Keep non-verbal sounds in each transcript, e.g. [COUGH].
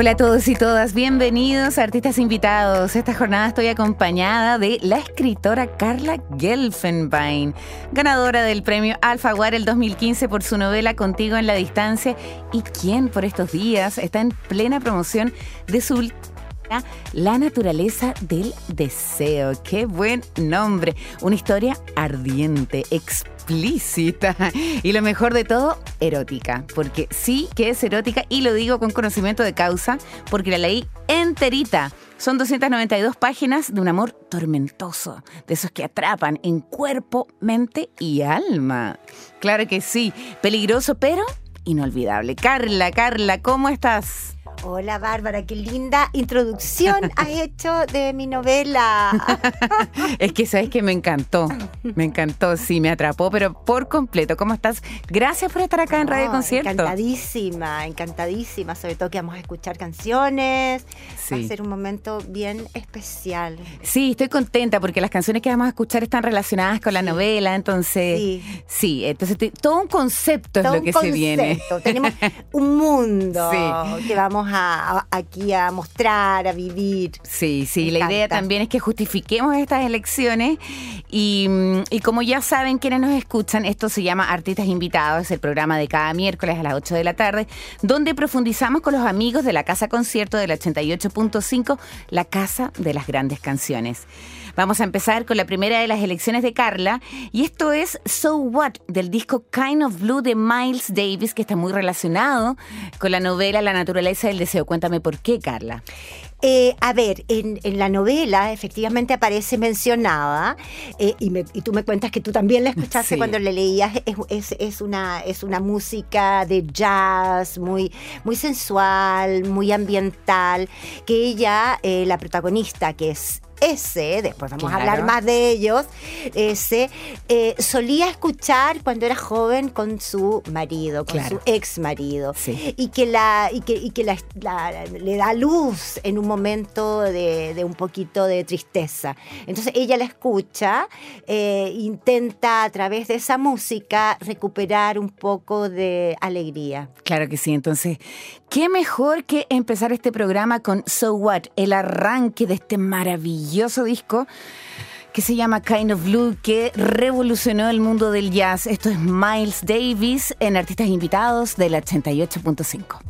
Hola a todos y todas, bienvenidos a Artistas Invitados. Esta jornada estoy acompañada de la escritora Carla Gelfenbein, ganadora del premio Alfaguara el 2015 por su novela Contigo en la Distancia y quien por estos días está en plena promoción de su la naturaleza del deseo. Qué buen nombre. Una historia ardiente, explícita y lo mejor de todo, erótica. Porque sí que es erótica y lo digo con conocimiento de causa porque la leí enterita. Son 292 páginas de un amor tormentoso, de esos que atrapan en cuerpo, mente y alma. Claro que sí, peligroso pero inolvidable. Carla, Carla, ¿cómo estás? Hola Bárbara, qué linda introducción [LAUGHS] has hecho de mi novela. [LAUGHS] es que sabes que me encantó, me encantó, sí, me atrapó, pero por completo. ¿Cómo estás? Gracias por estar acá en Radio Concierto. Encantadísima, encantadísima, sobre todo que vamos a escuchar canciones. Va a ser un momento bien especial. Sí, estoy contenta porque las canciones que vamos a escuchar están relacionadas con la novela, entonces sí, sí entonces todo un concepto es lo que se viene. Tenemos un [LAUGHS] mundo que vamos aquí a mostrar, a vivir. Sí, sí, la idea también es que justifiquemos estas elecciones y, mm, y, como ya saben quienes nos escuchan, esto se llama Artistas Invitados, es el programa de cada miércoles a las 8 de la tarde, donde profundizamos con los amigos de la Casa Concierto del 88.5, la Casa de las Grandes Canciones. Vamos a empezar con la primera de las elecciones de Carla y esto es So What del disco Kind of Blue de Miles Davis que está muy relacionado con la novela La naturaleza del deseo. Cuéntame por qué, Carla. Eh, a ver, en, la novela efectivamente aparece mencionada, eh, y, tú me cuentas que tú también la escuchaste [LAUGHS] cuando la leías, es, una, es una música de jazz muy, muy sensual, muy ambiental, que ella, eh, la protagonista, que es ese, después vamos a hablar más de ellos, ese eh, solía escuchar cuando era joven con su marido, con su ex marido, y que la y que, y que le da luz en un momento de, un poquito de tristeza. Entonces ella la escucha, eh, intenta a través de esa música recuperar un poco de alegría. Claro que sí. Entonces, qué mejor que empezar este programa con So What, el arranque de este maravilloso disco que se llama Kind of Blue, que revolucionó el mundo del jazz. Esto es Miles Davis en Artistas Invitados del 88.5.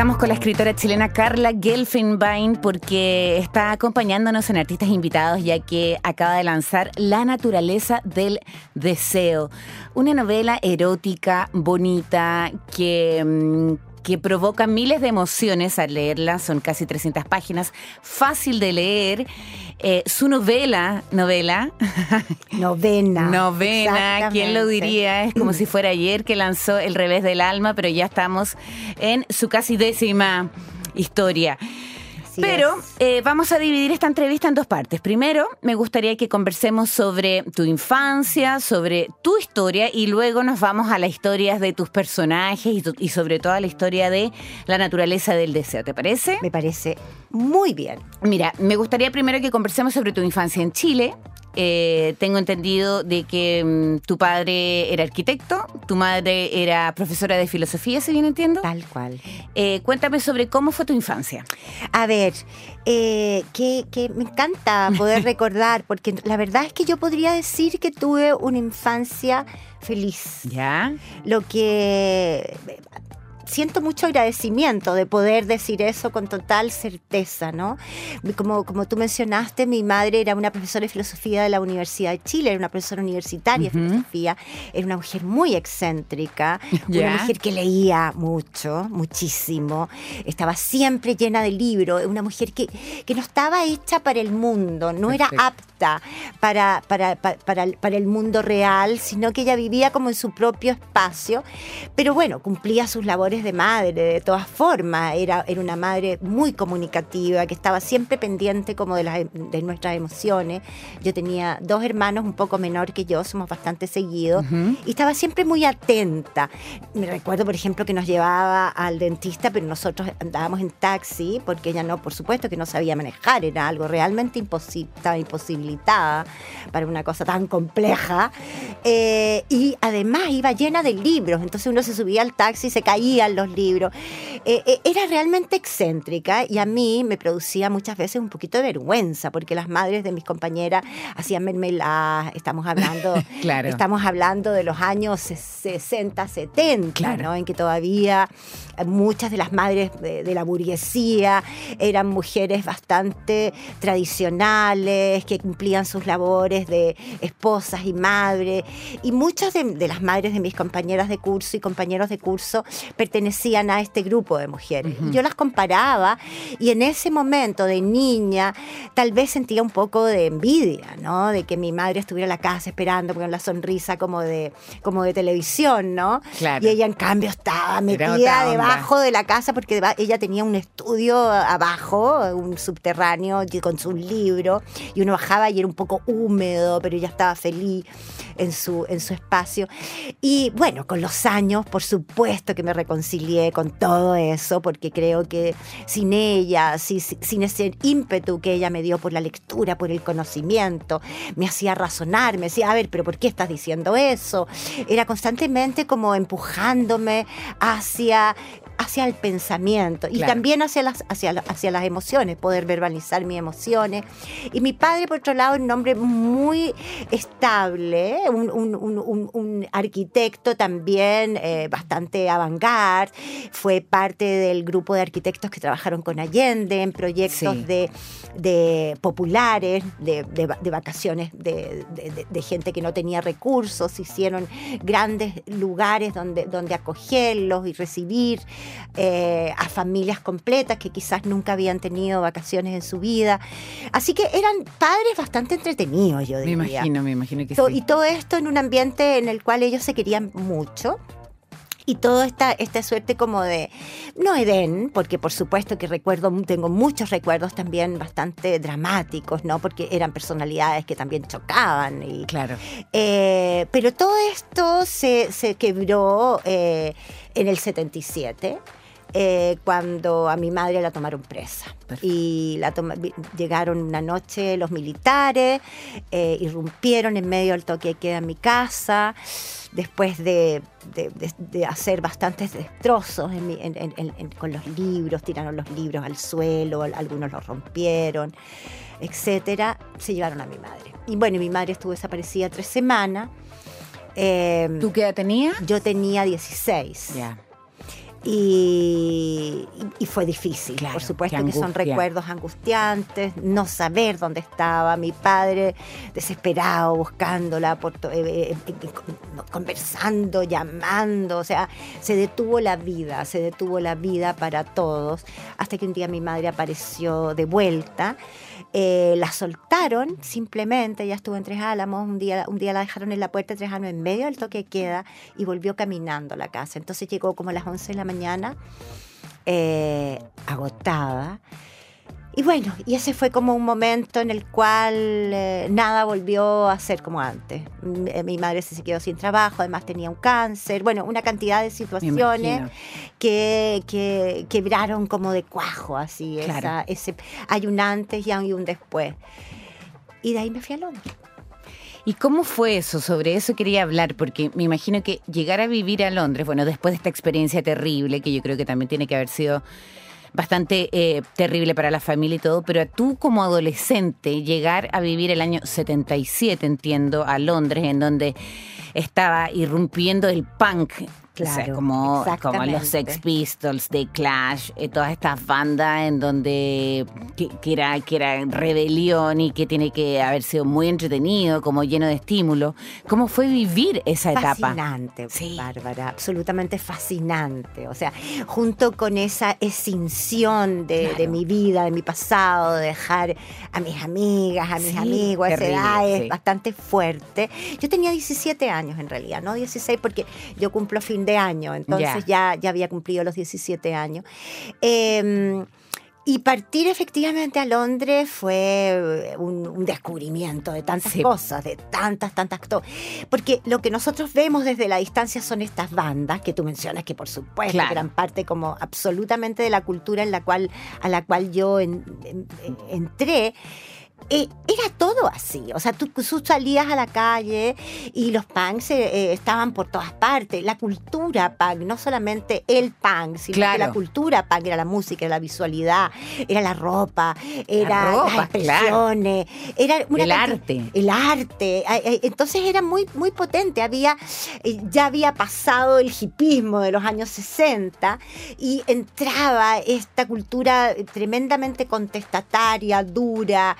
Estamos con la escritora chilena Carla Gelfenbein porque está acompañándonos en Artistas Invitados ya que acaba de lanzar La naturaleza del deseo, una novela erótica, bonita, que, mm, que provoca miles de emociones al leerla, son casi 300 páginas, fácil de leer. Eh, su novela, novela, [LAUGHS] Novena. novena, ¿quién lo diría? Es como si fuera ayer que lanzó El revés del alma, pero ya estamos en su casi décima historia. Así Pero eh, vamos a dividir esta entrevista en dos partes. Primero, me gustaría que conversemos sobre tu infancia, sobre tu historia y luego nos vamos a las historias de tus personajes y, tu- y sobre todo a la historia de la naturaleza del deseo. ¿Te parece? Me parece muy bien. Mira, me gustaría primero que conversemos sobre tu infancia en Chile. Eh, tengo entendido de que mm, tu padre era arquitecto, tu madre era profesora de filosofía, si bien entiendo. Tal cual. Eh, cuéntame sobre cómo fue tu infancia. A ver, eh, que, que me encanta poder [LAUGHS] recordar, porque la verdad es que yo podría decir que tuve una infancia feliz. ¿Ya? Lo que siento mucho agradecimiento de poder decir eso con total certeza, ¿no? Como, como tú mencionaste, mi madre era una profesora de filosofía de la Universidad de Chile, era una profesora universitaria de filosofía, era una mujer muy excéntrica, [LAUGHS] una mujer que leía mucho, muchísimo, estaba siempre llena de libros, una mujer que, que no estaba hecha para el mundo, no era Perfecto. Para, para, pa- para, el- para el mundo real, sino que ella vivía como en su propio espacio, pero bueno, cumplía sus labores de madre de todas formas, era, era una madre muy comunicativa, que estaba siempre pendiente como de, las, de nuestras emociones. Yo tenía dos hermanos un poco menor que yo, somos bastante seguidos, y estaba siempre muy atenta. Me recuerdo, por ejemplo, que nos llevaba al dentista, pero nosotros andábamos en taxi, porque ella no, por supuesto que no sabía manejar, era algo realmente imposible, estaba para una cosa tan compleja. Eh, y además iba llena de libros, entonces uno se subía al taxi y se caían los libros. Eh, eh, era realmente excéntrica y a mí me producía muchas veces un poquito de vergüenza, porque las madres de mis compañeras hacían mermeladas, estamos hablando [LAUGHS] Claro. Estamos hablando de los años 60, 70, Claro. ¿no? En que todavía muchas de las madres de, de la burguesía eran mujeres bastante tradicionales, que cumplían sus labores de esposas y madres. Y muchas de, de las madres de mis compañeras de curso y compañeros de curso pertenecían a este grupo de mujeres. Y yo las comparaba y en ese momento de niña tal vez sentía un poco de envidia, ¿no? De que mi madre estuviera en la casa esperando con la sonrisa como de, como de televisión, ¿no? Claro. Y ella en cambio estaba metida debajo de la casa porque ella tenía un estudio abajo, un subterráneo con su libro y uno bajaba y era un poco húmedo, pero ella estaba feliz en su, en su espacio. Y bueno, con los años, por supuesto que me reconcilié con todo eso, porque creo que sin ella, si- si- sin ese ímpetu que ella me dio por la lectura, por el conocimiento, me hacía razonar, me decía, a ver, pero ¿por qué estás diciendo eso? Era constantemente como empujándome hacia hacia el pensamiento y también hacia las, hacia, hacia las emociones, poder verbalizar mis emociones. Y mi padre, por otro lado, un hombre muy estable, un, un- un- un- un arquitecto también eh, bastante avant-garde, fue parte del grupo de arquitectos que trabajaron con Allende en proyectos Sí. de, de populares, de, de va- de vacaciones de gente que no tenía recursos, hicieron grandes lugares donde, donde acogerlos y recibir eh, a familias completas que quizás nunca habían tenido vacaciones en su vida. Así que eran padres bastante entretenidos, yo Me diría. imagino, me imagino que sí. Y todo esto en un ambiente en el cual ellos se querían mucho. Y toda esta, esta suerte como de, no Edén, porque por supuesto que recuerdo, tengo muchos recuerdos también bastante dramáticos, ¿no? Porque eran personalidades que también chocaban. Y, Claro. eh, pero todo esto se, se quebró eh, en el 77. eh, cuando a mi madre la tomaron presa. Perfecto. Y la toma- llegaron una noche los militares, eh, irrumpieron en medio del toque de queda en mi casa, después de, de- de- de hacer bastantes destrozos en mi- en- con los libros, tiraron los libros al suelo, al- algunos los rompieron, etcétera, se llevaron a mi madre. Y bueno, mi madre estuvo desaparecida tres semanas. Eh, ¿Tú qué edad tenías? yo tenía 16. Ya. Y- y fue difícil, Claro, por supuesto que son recuerdos angustiantes, no saber dónde estaba, mi padre desesperado buscándola, por eh, eh, con- conversando, llamando, o sea, se detuvo la vida, se detuvo la vida para todos, hasta que un día mi madre apareció de vuelta. Eh, la soltaron simplemente, ella estuvo en Tres Álamos, un día, un día la dejaron en la puerta de Tres Álamos en medio del toque queda y volvió caminando a la casa. Entonces llegó como a las 11 de la mañana, eh, agotada. Y bueno, y ese fue como un momento en el cual eh, nada volvió a ser como antes. Eh, Mi madre se quedó sin trabajo, además tenía un cáncer, bueno, una cantidad de situaciones que, que quebraron como de cuajo, así. Claro. esa- ese, hay un antes y hay un después. Y de ahí me fui a Londres. ¿Y cómo fue eso? Sobre eso quería hablar, porque me imagino que llegar a vivir a Londres, bueno, después de esta experiencia terrible, que yo creo que también tiene que haber sido bastante eh, terrible para la familia y todo, pero tú como adolescente llegar a vivir el año 77, entiendo, a Londres, en donde estaba irrumpiendo el punk. o sea, Claro, como, como los. Sex Pistols, The Clash, eh, todas estas bandas en donde que, que era, que era rebelión y que tiene que haber sido muy entretenido, como lleno de estímulo. ¿Cómo fue vivir esa etapa? Fascinante, Sí. Bárbara, absolutamente fascinante. O sea, junto con esa extinción de, Claro. de mi vida, de mi pasado, de dejar a mis amigas, a mis Sí, amigos, a esa edad es sí. bastante fuerte. Yo tenía 17 años en realidad, no 16 porque yo cumplo fin de año, entonces ya, ya había cumplido los 17 años. Eh, y partir efectivamente a Londres fue un, un descubrimiento de tantas Sí. cosas, de tantas, tantas cosas. Porque lo que nosotros vemos desde la distancia son estas bandas que tú mencionas, que por supuesto Claro. eran parte como absolutamente de la cultura en la cual, a la cual yo en- en- en- entré. Eh, era todo así, o sea, tú, tú salías a la calle y los punks eh, eh, estaban por todas partes. La cultura punk, no solamente el punk, sino Claro. que la cultura punk era la música, era la visualidad, era la ropa, era ropa, las expresiones, era una El arte. El arte. Entonces era muy, muy potente. Había, eh, ya había pasado el hipismo de los años 60 y entraba esta cultura tremendamente contestataria, dura,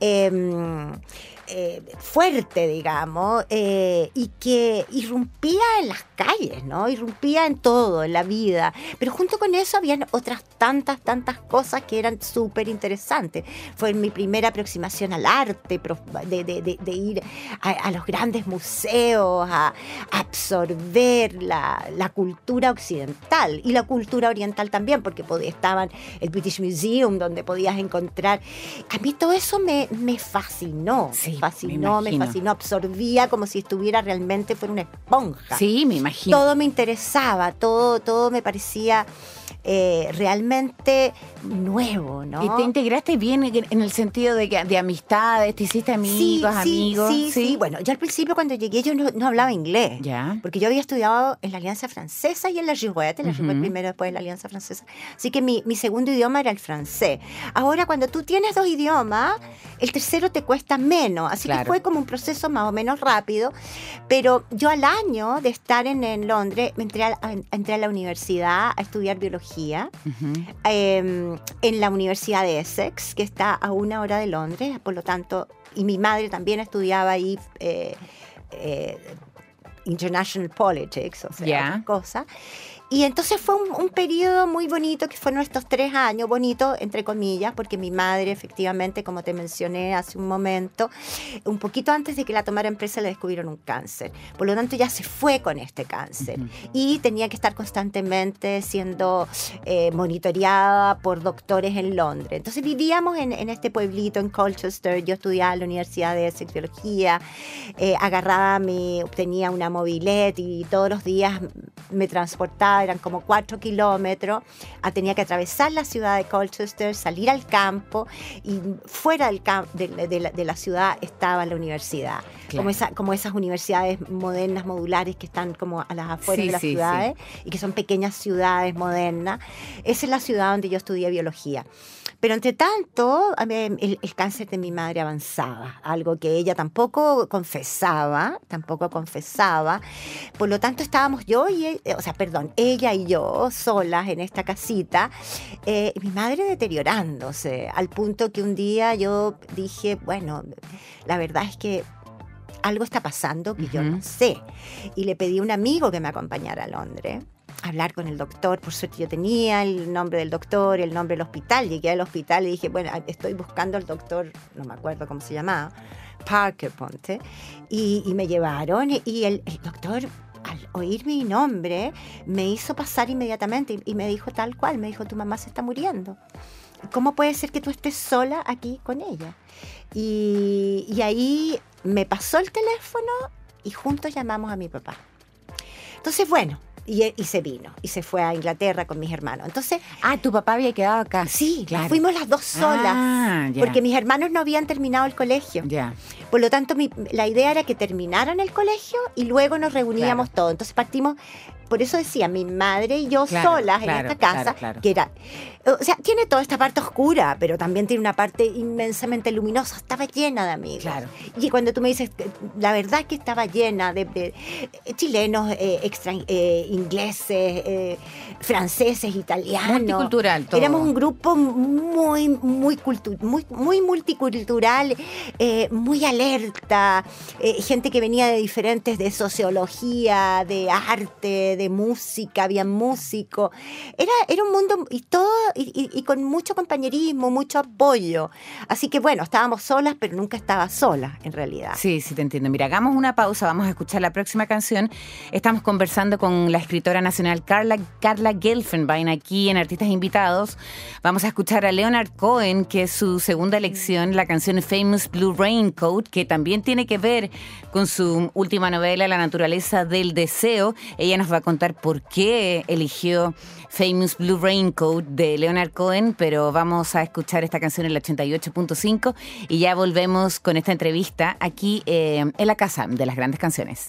em, eh, fuerte, digamos, eh, y que irrumpía en las calles, ¿no? Irrumpía en todo, en la vida. Pero junto con eso habían otras tantas, tantas cosas que eran súper interesantes. Fue mi primera aproximación al arte, de, de- de- de ir a, a los grandes museos, a, a absorber la, la cultura occidental y la cultura oriental también, porque pod- estaban el British Museum, donde podías encontrar. A mí todo eso me, me fascinó, Sí, me me fascinó, me, imagino. fascinó, absorbía como si estuviera realmente, fuera una esponja Sí, me imagino. Todo me interesaba, todo, todo me parecía eh, realmente nuevo, ¿no? ¿Y te integraste bien en el sentido de, que, de amistades? ¿Te hiciste amigos, amigos? Sí, sí, Bueno, yo al principio cuando llegué yo no, no hablaba inglés. Ya. Porque yo había estudiado en la Alianza Francesa y en la Girouette, en la Girouette Ujú. primero, después en la Alianza Francesa. Así que mi, mi segundo idioma era el francés. Ahora, cuando tú tienes dos idiomas, el tercero te cuesta menos. Así Claro. que fue como un proceso más o menos rápido. Pero yo al año de estar en, en Londres, me entré a, a- entré a la universidad a estudiar biología Eh, en la Universidad de Essex, que está a una hora de Londres, por lo tanto, y mi madre también estudiaba ahí eh, eh, International Politics, o sea, Ya. otras cosas. Y entonces fue un, un periodo muy bonito, que fueron estos tres años, bonito entre comillas, porque mi madre efectivamente, como te mencioné hace un momento, un poquito antes de que la tomara empresa le descubrieron un cáncer. Por lo tanto ya se fue con este cáncer y tenía que estar constantemente siendo eh, monitoreada por doctores en Londres. Entonces vivíamos en, en este pueblito, en Colchester, yo estudiaba en la Universidad de Essex Biología, eh, agarraba mi, tenía una mobilet y todos los días me transportaba, eran como cuatro kilómetros, ah, tenía que atravesar la ciudad de Colchester, salir al campo y fuera del de, de la, de la ciudad estaba la universidad. Claro. Como, esa, como esas universidades modernas, modulares que están como a las afueras Sí, de las sí, sí. ciudades y que son pequeñas ciudades modernas. Esa es la ciudad donde yo estudié biología. Pero entre tanto, el, el, cáncer de mi madre avanzaba, algo que ella tampoco confesaba, tampoco confesaba. Por lo tanto, estábamos yo y, e, o sea, perdón, ella y yo solas en esta casita, eh, mi madre deteriorándose, al punto que un día yo dije, bueno, la verdad es que algo está pasando que yo no sé. Y le pedí a un amigo que me acompañara a Londres hablar con el doctor. Por suerte yo tenía el nombre del doctor, el nombre del hospital. Llegué al hospital y dije, bueno, estoy buscando al doctor, no me acuerdo cómo se llamaba, Parker Ponte. Y, me llevaron y el, doctor al oír mi nombre, me hizo pasar inmediatamente y, me dijo tal cual, me dijo, tu mamá se está muriendo. ¿Cómo puede ser que tú estés sola aquí con ella? Y, y ahí me pasó el teléfono y juntos llamamos a mi papá. Entonces, bueno, y, y, se vino y se fue a Inglaterra con mis hermanos. Entonces, ah, tu papá había quedado acá. Sí, claro. fuimos las dos solas, ah, porque mis hermanos no habían terminado el colegio. Ya. Por lo tanto, mi, la idea era que terminaran el colegio y luego nos reuníamos todos. Entonces partimos por eso decía, mi madre y yo solas en esta casa, que era, o sea, tiene toda esta parte oscura, pero también tiene una parte inmensamente luminosa, estaba llena de amigos. Y cuando tú me dices, la verdad es que estaba llena de, chilenos, eh, eh ingleses, eh, franceses, italianos. Multicultural, todo. Éramos un grupo muy, muy, muy, muy multicultural, eh, muy alerta, gente que venía de diferentes, de sociología, de arte, de de música, había músicos. Era, era un mundo y todo, y, con mucho compañerismo, mucho apoyo. Así que bueno, estábamos solas, pero nunca estaba sola, en realidad. Sí, sí, te entiendo. Mira, hagamos una pausa, vamos a escuchar la próxima canción. Estamos conversando con la escritora nacional Carla, Carla Gelfenbein aquí en Artistas Invitados. Vamos a escuchar a Leonard Cohen, que es su segunda elección, la canción Famous Blue Raincoat, que también tiene que ver con su última novela, La naturaleza del deseo. Ella nos va a contar por qué eligió Famous Blue Raincoat de Leonard Cohen, pero vamos a escuchar esta canción en el 88.5 y ya volvemos con esta entrevista aquí eh, en la Casa de las Grandes Canciones.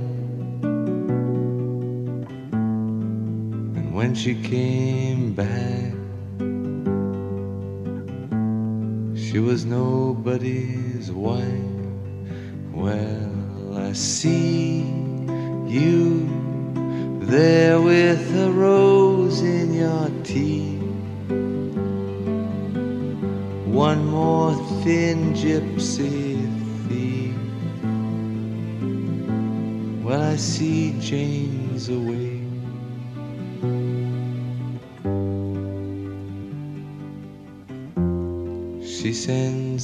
When she came back. She was nobody's wife. Well, I see you there with a rose in your teeth tea. One more thin gypsy thief. Well, I see Jane's away.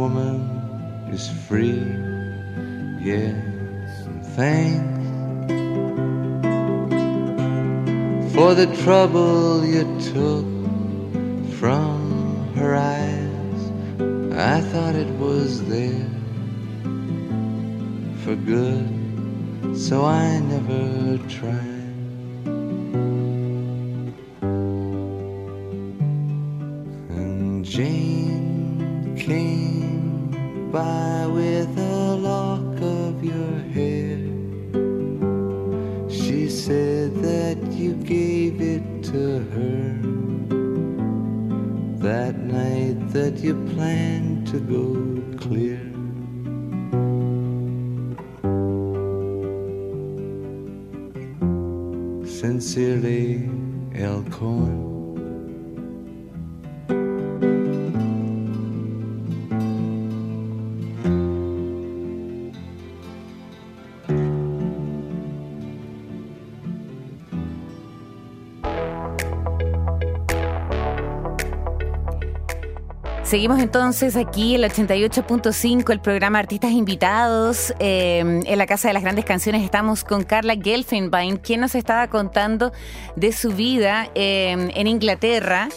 Woman is free. Yes, and thanks for the trouble you took from her eyes. I thought it was there for good, so I never tried. To go Seguimos entonces aquí el 88.5, el programa Artistas Invitados. Eh, en la Casa de las Grandes Canciones estamos con Carla Gelfenbein, quien nos estaba contando de su vida eh, en Inglaterra.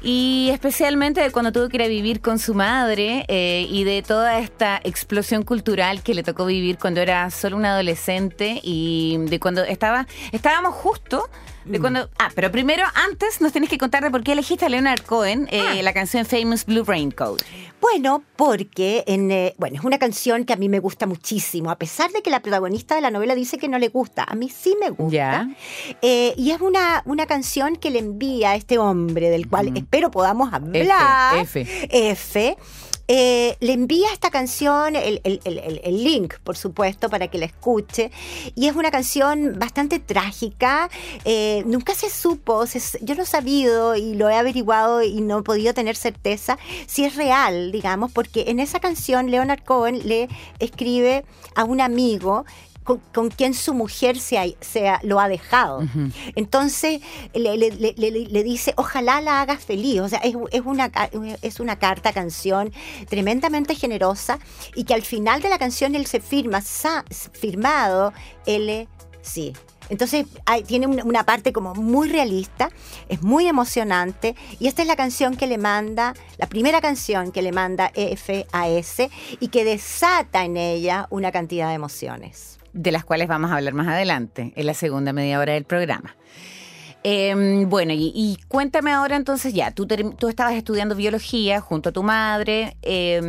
Y especialmente de cuando tuvo que ir a vivir con su madre eh, y de toda esta explosión cultural que le tocó vivir cuando era solo una adolescente y de cuando estaba, estábamos justo de cuando, ah, pero primero, antes nos tienes que contar de por qué elegiste a Leonard Cohen eh, la canción Famous Blue Raincoat. Bueno, porque en, eh, bueno, es una canción que a mí me gusta muchísimo, a pesar de que la protagonista de la novela dice que no le gusta. A mí sí me gusta. Eh, y es una, una canción que le envía a este hombre, del cual espero podamos hablar. F. F. Eh, le envía esta canción, el, el- el- el link, por supuesto, para que la escuche. Y es una canción bastante trágica. Eh, nunca se supo, yo no he sabido y lo he averiguado y no he podido tener certeza si es real, digamos, porque en esa canción Leonard Cohen le escribe a un amigo con, con quien su mujer se, ha- se ha- lo ha dejado. Entonces le, le- le- le- le dice, ojalá la hagas feliz. O sea, es, es una, es una carta, canción tremendamente generosa y que al final de la canción él se firma, sa- firmado, L, sí. Entonces hay- tiene un- una parte como muy realista, es muy emocionante y esta es la canción que le manda, la primera canción que le manda F a S y que desata en ella una cantidad de emociones. De las cuales vamos a hablar más adelante, en la segunda media hora del programa. Eh, bueno, y, y cuéntame ahora entonces ya, tú, tú estabas estudiando biología junto a tu madre. eh,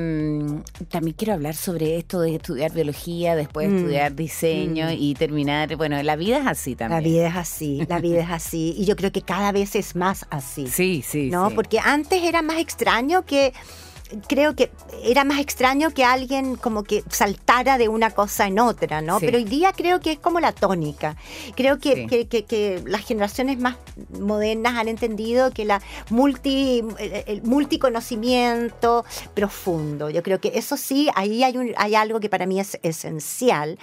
también quiero hablar sobre esto de estudiar biología, después Mm, estudiar diseño y terminar, bueno, la vida es así también. La vida es así, la vida es así y yo creo que cada vez es más así. [LAUGHS] Sí, sí, ¿no? sí. Porque antes era más extraño que creo que era más extraño que alguien como que saltara de una cosa en otra, ¿no? Sí. Pero hoy día creo que es como la tónica. Creo que, Sí. que- que- que las generaciones más modernas han entendido que la multi, el, multiconocimiento profundo. Yo creo que eso sí, ahí hay, un, hay algo que para mí es esencial,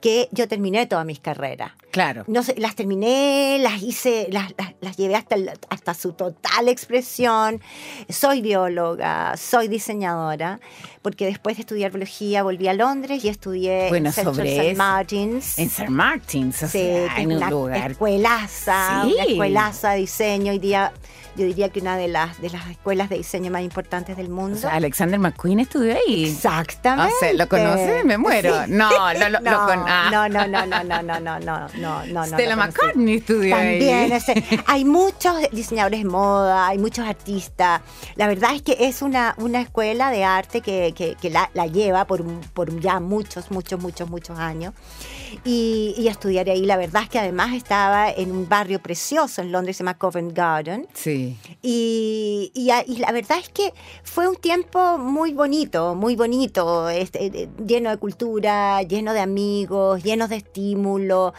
que yo terminé todas mis carreras. Claro. No sé, las terminé, las hice, las, las- las llevé hasta, el- hasta su total expresión. Soy bióloga, soy diseñadora, porque después de estudiar biología volví a Londres y estudié Bueno, en sobre St. Martins. En St. Martins, o sea, en un lugar. escuelaza, Sí. una escuelaza de diseño. Hoy día, yo diría que una de las, de las escuelas de diseño más importantes del mundo. O sea, Alexander McQueen estudió ahí. Exactamente. O sea, ¿lo conoces? Me muero. Sí. No, lo- no, con- ah. no, no, no, no, no, no, no, no, no, no. Stella no. McCartney estudió También, ahí. ese- hay muchos diseñadores de moda, hay muchos artistas. La verdad es que es una, una escuela de arte que, que- que la, la lleva por, por ya muchos, muchos, muchos, muchos años. Y, y estudiar ahí, la verdad es que además estaba en un barrio precioso en Londres, se llama Covent Garden. Sí. Y, y a- y la verdad es que fue un tiempo muy bonito, muy bonito, este, eh, lleno de cultura, lleno de amigos, lleno de estímulo.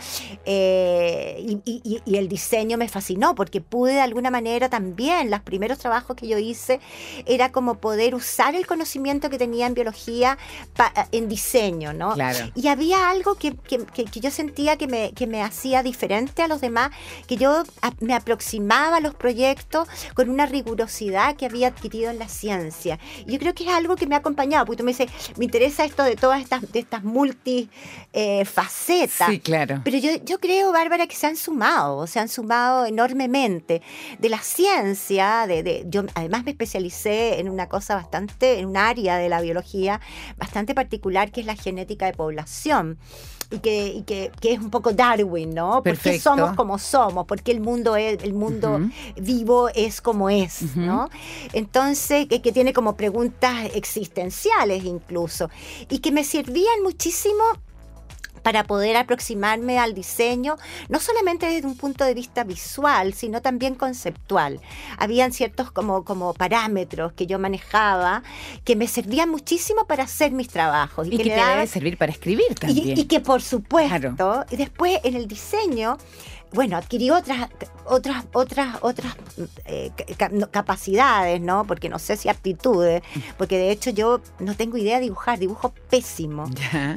eh, y, el diseño me fascinó porque pude de alguna manera también, los primeros trabajos que yo hice, era como poder usar el conocimiento que tenía en biología pa- en diseño, ¿no? Claro. Y había algo que, que- que- que yo sentía que me, que me hacía diferente a los demás, que yo a- me aproximaba a los proyectos con una rigurosidad que había adquirido en la ciencia. Y yo creo que es algo que me ha acompañado, porque tú me dices, me interesa esto de todas estas, de estas multi eh. Sí, claro. Pero yo, yo creo, Bárbara, que se han sumado, se han sumado enormemente. De la ciencia, de, de- yo además me especialicé en una cosa bastante, en un área de la biología bastante particular que es la genética de población. Y, que, y que, que es un poco Darwin, ¿no? Porque Perfecto. somos como somos, porque el mundo es, el mundo vivo es como es. ¿no? Entonces, que, que tiene como preguntas existenciales incluso, y que me servían muchísimo para poder aproximarme al diseño, no solamente desde un punto de vista visual, sino también conceptual. Habían ciertos como, como parámetros que yo manejaba que me servían muchísimo para hacer mis trabajos. Y que le te daban- debe servir para escribir también. y que por supuesto, Claro. y después en el diseño, bueno, adquirí otras, otras, otras, otras eh, capacidades, ¿no? Porque no sé si aptitudes, [LAUGHS] porque de hecho yo no tengo idea de dibujar, dibujo pésimo.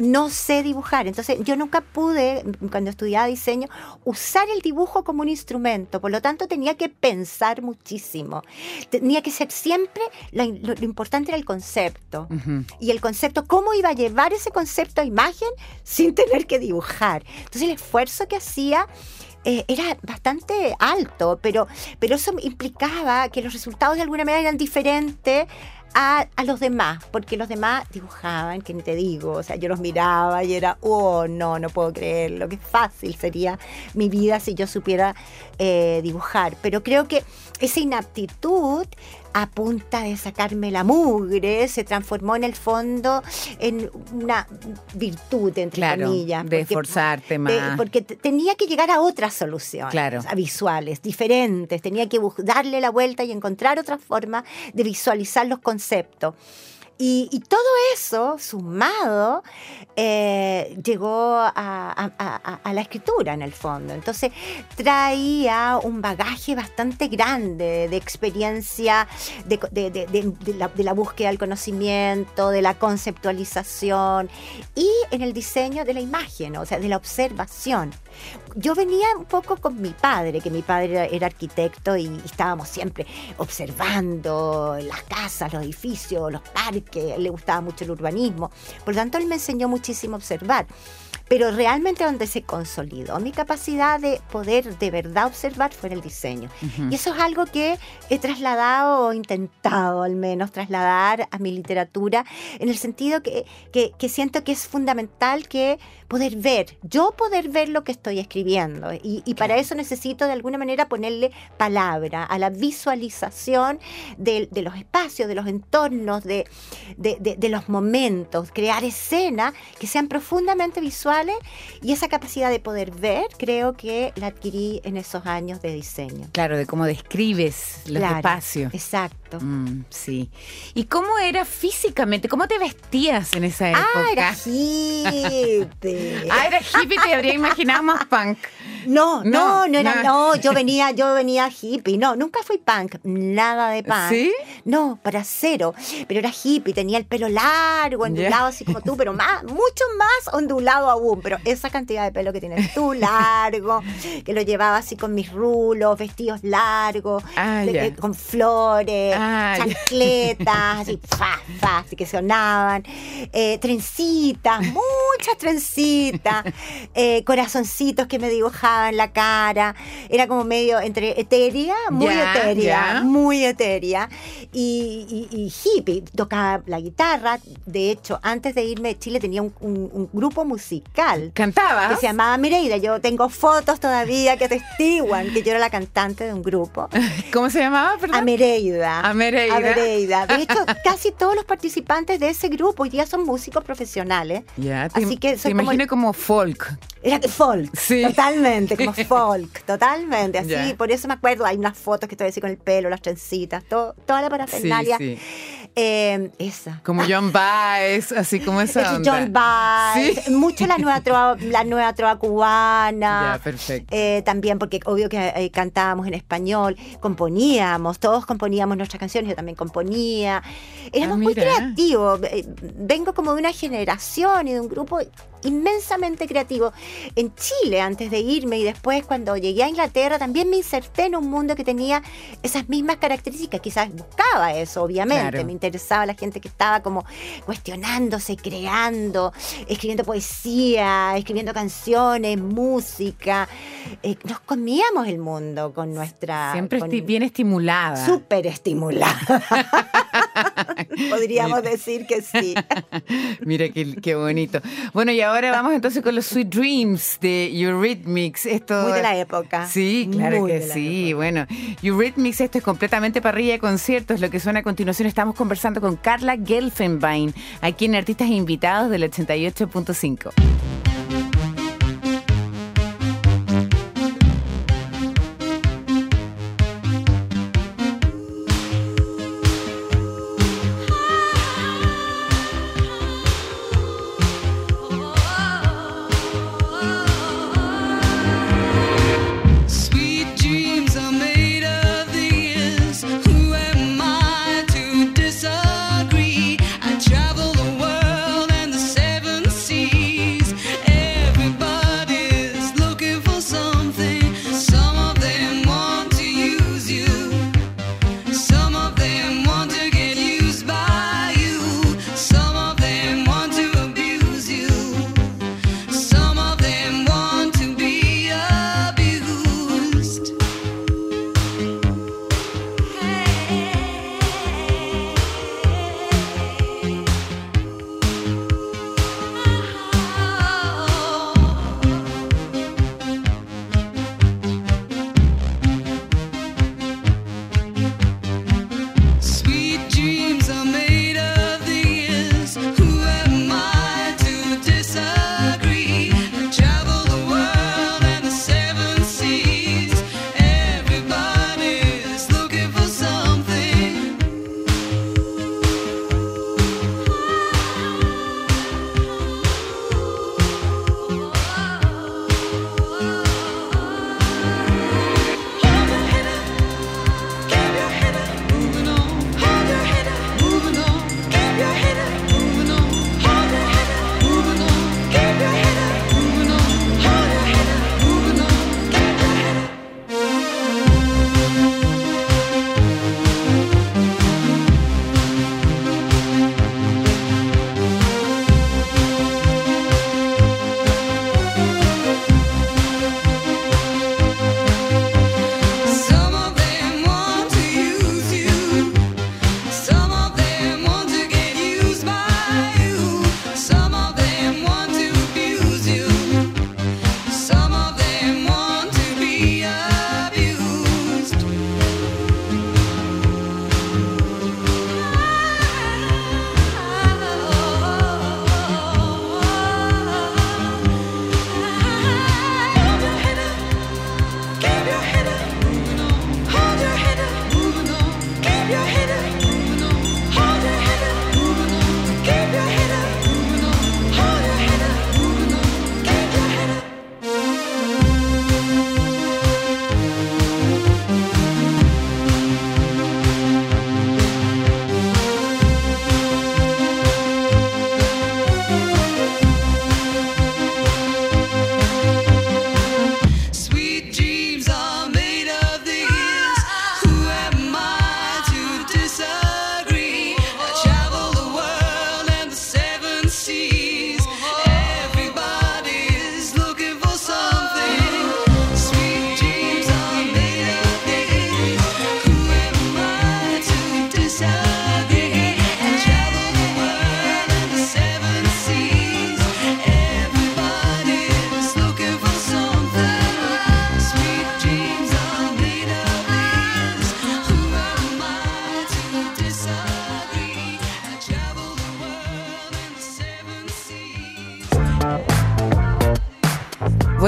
No sé dibujar, entonces yo nunca pude, cuando estudiaba diseño, usar el dibujo como un instrumento, por lo tanto tenía que pensar muchísimo. Tenía que ser siempre, lo, lo- lo importante era el concepto y el concepto, cómo iba a llevar ese concepto a imagen sin tener que dibujar. Entonces el esfuerzo que hacía eh, era bastante alto, pero, pero eso implicaba que los resultados de alguna manera eran diferentes. A, a los demás, porque los demás dibujaban, que ni te digo, o sea, yo los miraba y era, oh, no, no puedo creerlo, qué fácil sería mi vida si yo supiera eh, dibujar. Pero creo que esa inaptitud a punta de sacarme la mugre, se transformó en el fondo en una virtud, entre Claro, comillas. de esforzarte de- más. porque te- tenía que llegar a otras soluciones Claro. a visuales, diferentes. Tenía que darle la vuelta y encontrar otra forma de visualizar los conceptos. Y, todo eso, sumado, eh, llegó a, la escritura en el fondo. Entonces traía un bagaje bastante grande de experiencia, de la búsqueda del conocimiento, de la conceptualización y en el diseño de la imagen, o sea, de la observación. Yo venía un poco con mi padre, que mi padre era, arquitecto y, estábamos siempre observando las casas, los edificios, los parques, le gustaba mucho el urbanismo. Por lo tanto, él me enseñó muchísimo a observar. Pero realmente donde se consolidó mi capacidad de poder de verdad observar fue en el diseño. Y eso es algo que he trasladado o intentado al menos trasladar a mi literatura en el sentido que, que- que siento que es fundamental que poder ver, yo poder ver lo que estoy escribiendo. Y, y para eso necesito de alguna manera ponerle palabra a la visualización de, de los espacios, de los entornos, de, de- de- de los momentos, crear escenas que sean profundamente visuales visuales y esa capacidad de poder ver, creo que la adquirí en esos años de diseño. Claro, de cómo describes los Claro, espacios. Exacto. Mm, sí. ¿Y cómo era físicamente? ¿Cómo te vestías en esa época? Ah, era hippie. [LAUGHS] Ah, era hippie, te habría imaginado más punk. No, No, no, no era, no. no, yo venía, yo venía hippie, no, nunca fui punk, nada de punk. ¿Sí? No, para cero, pero era hippie, tenía el pelo largo, ondulado así como tú, pero más, mucho más ondulado aún, pero esa cantidad de pelo que tienes tú, [LAUGHS] largo, que lo llevaba así con mis rulos, vestidos largos, Ah, de- eh, con flores, Ah, chancletas, así, [LAUGHS] fa, fa, así que sonaban, eh, trencitas, muchas trencitas, eh, corazoncitos que me dibujaban la cara, era como medio entre etérea, muy Ya, etérea, muy etérea, y, y- y hippie, tocaba la guitarra, de hecho, antes de irme de Chile tenía un, un- un grupo musical ¿Cantabas? que se llamaba Mireida. Yo tengo fotos todavía que atestiguan que yo era la cantante de un grupo. [LAUGHS] ¿Cómo se llamaba, perdón? Amereida. Amereida. Amereida. De hecho, casi todos los participantes de ese grupo hoy día son músicos profesionales. Ya, te, Así que te como- imagino como folk. Era folk, Sí. totalmente, como [LAUGHS] folk, totalmente, así, por eso me acuerdo, hay unas fotos que estoy así con el pelo, las trencitas, todo, toda la Sí, parafernalia, sí. Eh, esa. Como John Baez, así como esa Es onda. John Baez, Sí. mucho la nueva trova, la nueva trova cubana. Ya, perfecto. Eh, también porque obvio que eh, cantábamos en español, componíamos, todos componíamos nuestras canciones, yo también componía. Éramos Ah, muy mira. creativos. eh, Vengo como de una generación y de un grupo inmensamente creativo. En Chile, antes de irme y después cuando llegué a Inglaterra, también me inserté en un mundo que tenía esas mismas características. Quizás buscaba eso, obviamente. Claro. Me interesaba la gente que estaba como cuestionándose, creando, escribiendo poesía, escribiendo canciones, música. Eh, nos comíamos el mundo con nuestra... Siempre con- esti- bien estimulada. Súper estimulada. [LAUGHS] [LAUGHS] Podríamos decir que sí. [LAUGHS] Mira qué, qué bonito. Bueno, y ahora vamos entonces con los Sweet Dreams de Eurythmics. Esto, Muy de la época. Sí, claro Muy que sí. época. Bueno, Eurythmics, esto es completamente parrilla de conciertos. Lo que suena a continuación, estamos conversando con Carla Gelfenbein, aquí en Artistas Invitados del 88.5.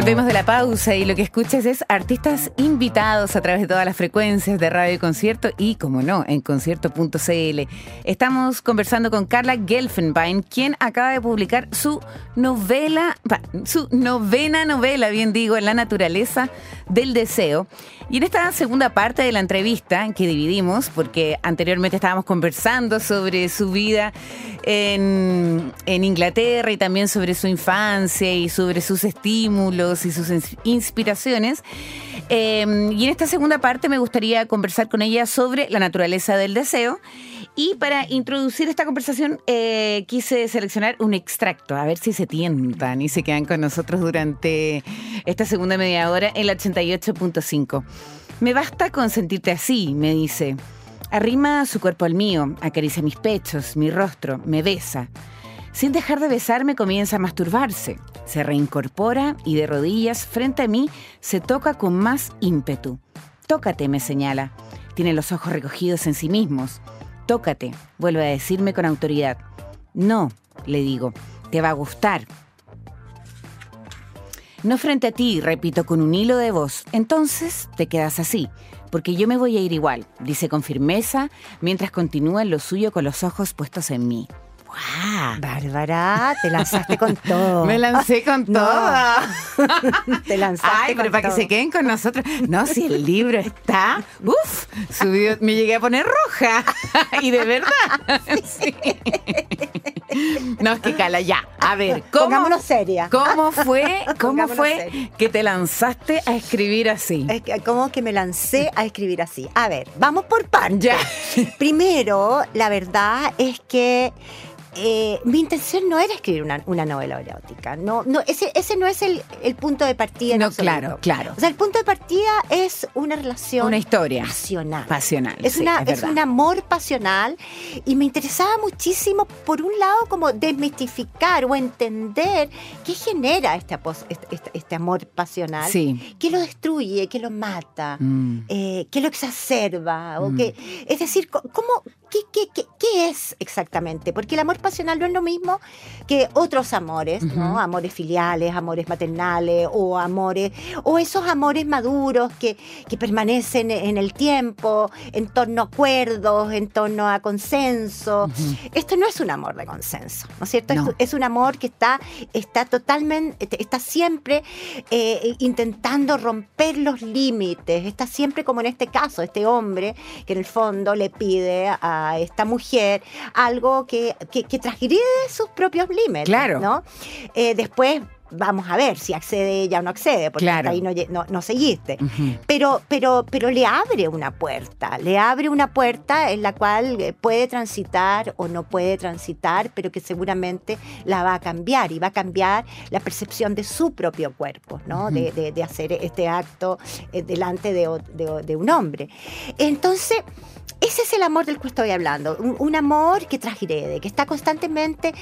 Volvemos de pausa y lo que escuchas es artistas invitados a través de todas las frecuencias de radio y concierto y, como no, en concierto.cl. Estamos conversando con Carla Gelfenbein, quien acaba de publicar su novela, su novena novela, bien digo, en la naturaleza del deseo. Y en esta segunda parte de la entrevista que dividimos, porque anteriormente estábamos conversando sobre su vida en, en Inglaterra y también sobre su infancia y sobre sus estímulos y sus inspiraciones. Eh, y en esta segunda parte me gustaría conversar con ella sobre la naturaleza del deseo. Y para introducir esta conversación eh, quise seleccionar un extracto, a ver si se tientan y se quedan con nosotros durante esta segunda media hora en la 88.5. Me basta con sentirte así, me dice. Arrima su cuerpo al mío, acaricia mis pechos, mi rostro, me besa. Sin dejar de besarme comienza a masturbarse. Se reincorpora y de rodillas frente a mí se toca con más ímpetu. Tócate, me señala. Tiene los ojos recogidos en sí mismos. Tócate, vuelve a decirme con autoridad. No, le digo, te va a gustar. No frente a ti, repito con un hilo de voz. Entonces te quedas así, porque yo me voy a ir igual, dice con firmeza, mientras continúa en lo suyo con los ojos puestos en mí. ¡Guau! Bárbara, te lanzaste con [LAUGHS] todo. Me lancé con No. todo. [LAUGHS] Te lanzaste Ay, pero con para que se queden con nosotros. No, si el libro está, uf, subido, me llegué a poner roja. [LAUGHS] y de verdad. Sí. No, es que cala, ya. A ver, ¿cómo, Pongámonos seria. ¿cómo fue, cómo Pongámonos fue seria. que te lanzaste a escribir así? Es que, como que me lancé a escribir así. A ver, vamos por partes. Ya. Primero, la verdad es que eh, mi intención no era escribir una, una novela erótica. No, no, ese, ese no es el, el punto de partida. No, claro, claro. O sea, el punto de partida es una relación Una historia pasional. pasional. Es, sí, una, es es verdad. un amor pasional y me interesaba muchísimo, por un lado, como desmistificar o entender qué genera este, este, este- amor pasional, Sí. qué lo destruye, qué lo mata, Mm. eh, qué lo exacerba, o Mm. qué, es decir, ¿cómo, qué, qué- qué- qué es exactamente? Porque el amor pasional no es lo mismo que otros amores. Amores filiales, amores maternales o amores, o esos amores maduros que, que permanecen en el tiempo, en torno a acuerdos, en torno a consenso. Esto no es un amor de consenso, ¿no es cierto? No. Es, es un amor que está, está totalmente, está siempre eh, intentando romper los límites, está siempre como en este caso, este hombre que en el fondo le pide a esta mujer algo que, que, que transgrede sus propios límites, Claro. ¿no? Eh, después vamos a ver si accede ella o no accede, porque Claro. hasta ahí no, no, no seguiste. Pero, pero, pero le abre una puerta, le abre una puerta en la cual eh, puede transitar o no puede transitar, pero que seguramente la va a cambiar y va a cambiar la percepción de su propio cuerpo, ¿no? De, de- de hacer este acto eh, delante de, de- un hombre. Entonces, ese es el amor del que estoy hablando, un, un amor que transgrede, que está constantemente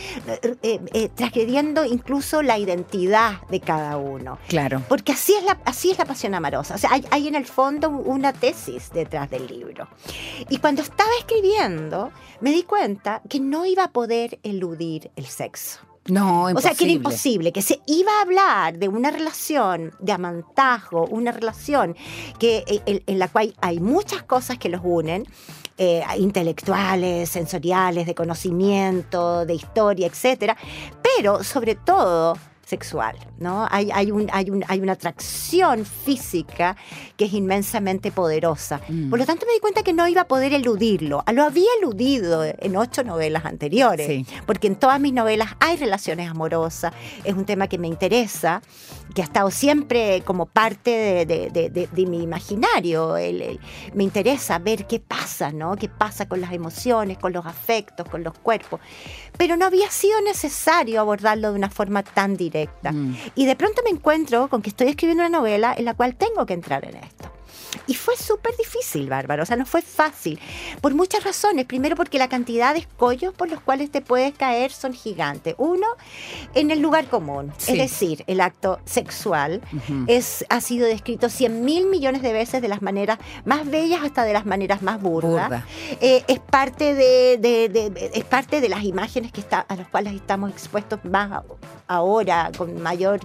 eh, eh, transgrediendo incluso la identidad de cada uno. Claro. Porque así es la, así es la pasión amorosa. O sea, hay, hay en el fondo una tesis detrás del libro. Y cuando estaba escribiendo, me di cuenta que no iba a poder eludir el sexo. No, O sea, que era imposible. imposible, que se iba a hablar de una relación de amantajo, una relación que, eh, en, en la cual hay muchas cosas que los unen, eh, intelectuales, sensoriales, de conocimiento, de historia, etcétera, pero sobre todo sexual, ¿no? Hay, hay, un, hay, un- hay una atracción física que es inmensamente poderosa. Mm. Por lo tanto, me di cuenta que no iba a poder eludirlo. Lo había eludido en ocho novelas anteriores Sí. porque en todas mis novelas hay relaciones amorosas, es un tema que me interesa, que ha estado siempre como parte de, de- de- de- de mi imaginario. El- el- me interesa ver qué pasa, ¿no? Qué pasa con las emociones, con los afectos, con los cuerpos. Pero no había sido necesario abordarlo de una forma tan directa. Mm. Y de pronto me encuentro con que estoy escribiendo una novela en la cual tengo que entrar en esto. Y fue súper difícil, Bárbara, o sea, no fue fácil, por muchas razones. Primero porque la cantidad de escollos por los cuales te puedes caer son gigantes. Uno, en el lugar común, Sí. es decir, el acto sexual es, ha sido descrito 100 mil millones de veces de las maneras más bellas hasta de las maneras más burdas. Burda. Eh, es parte de, de- de- es parte de las imágenes que está, a las cuales estamos expuestos más ahora con mayor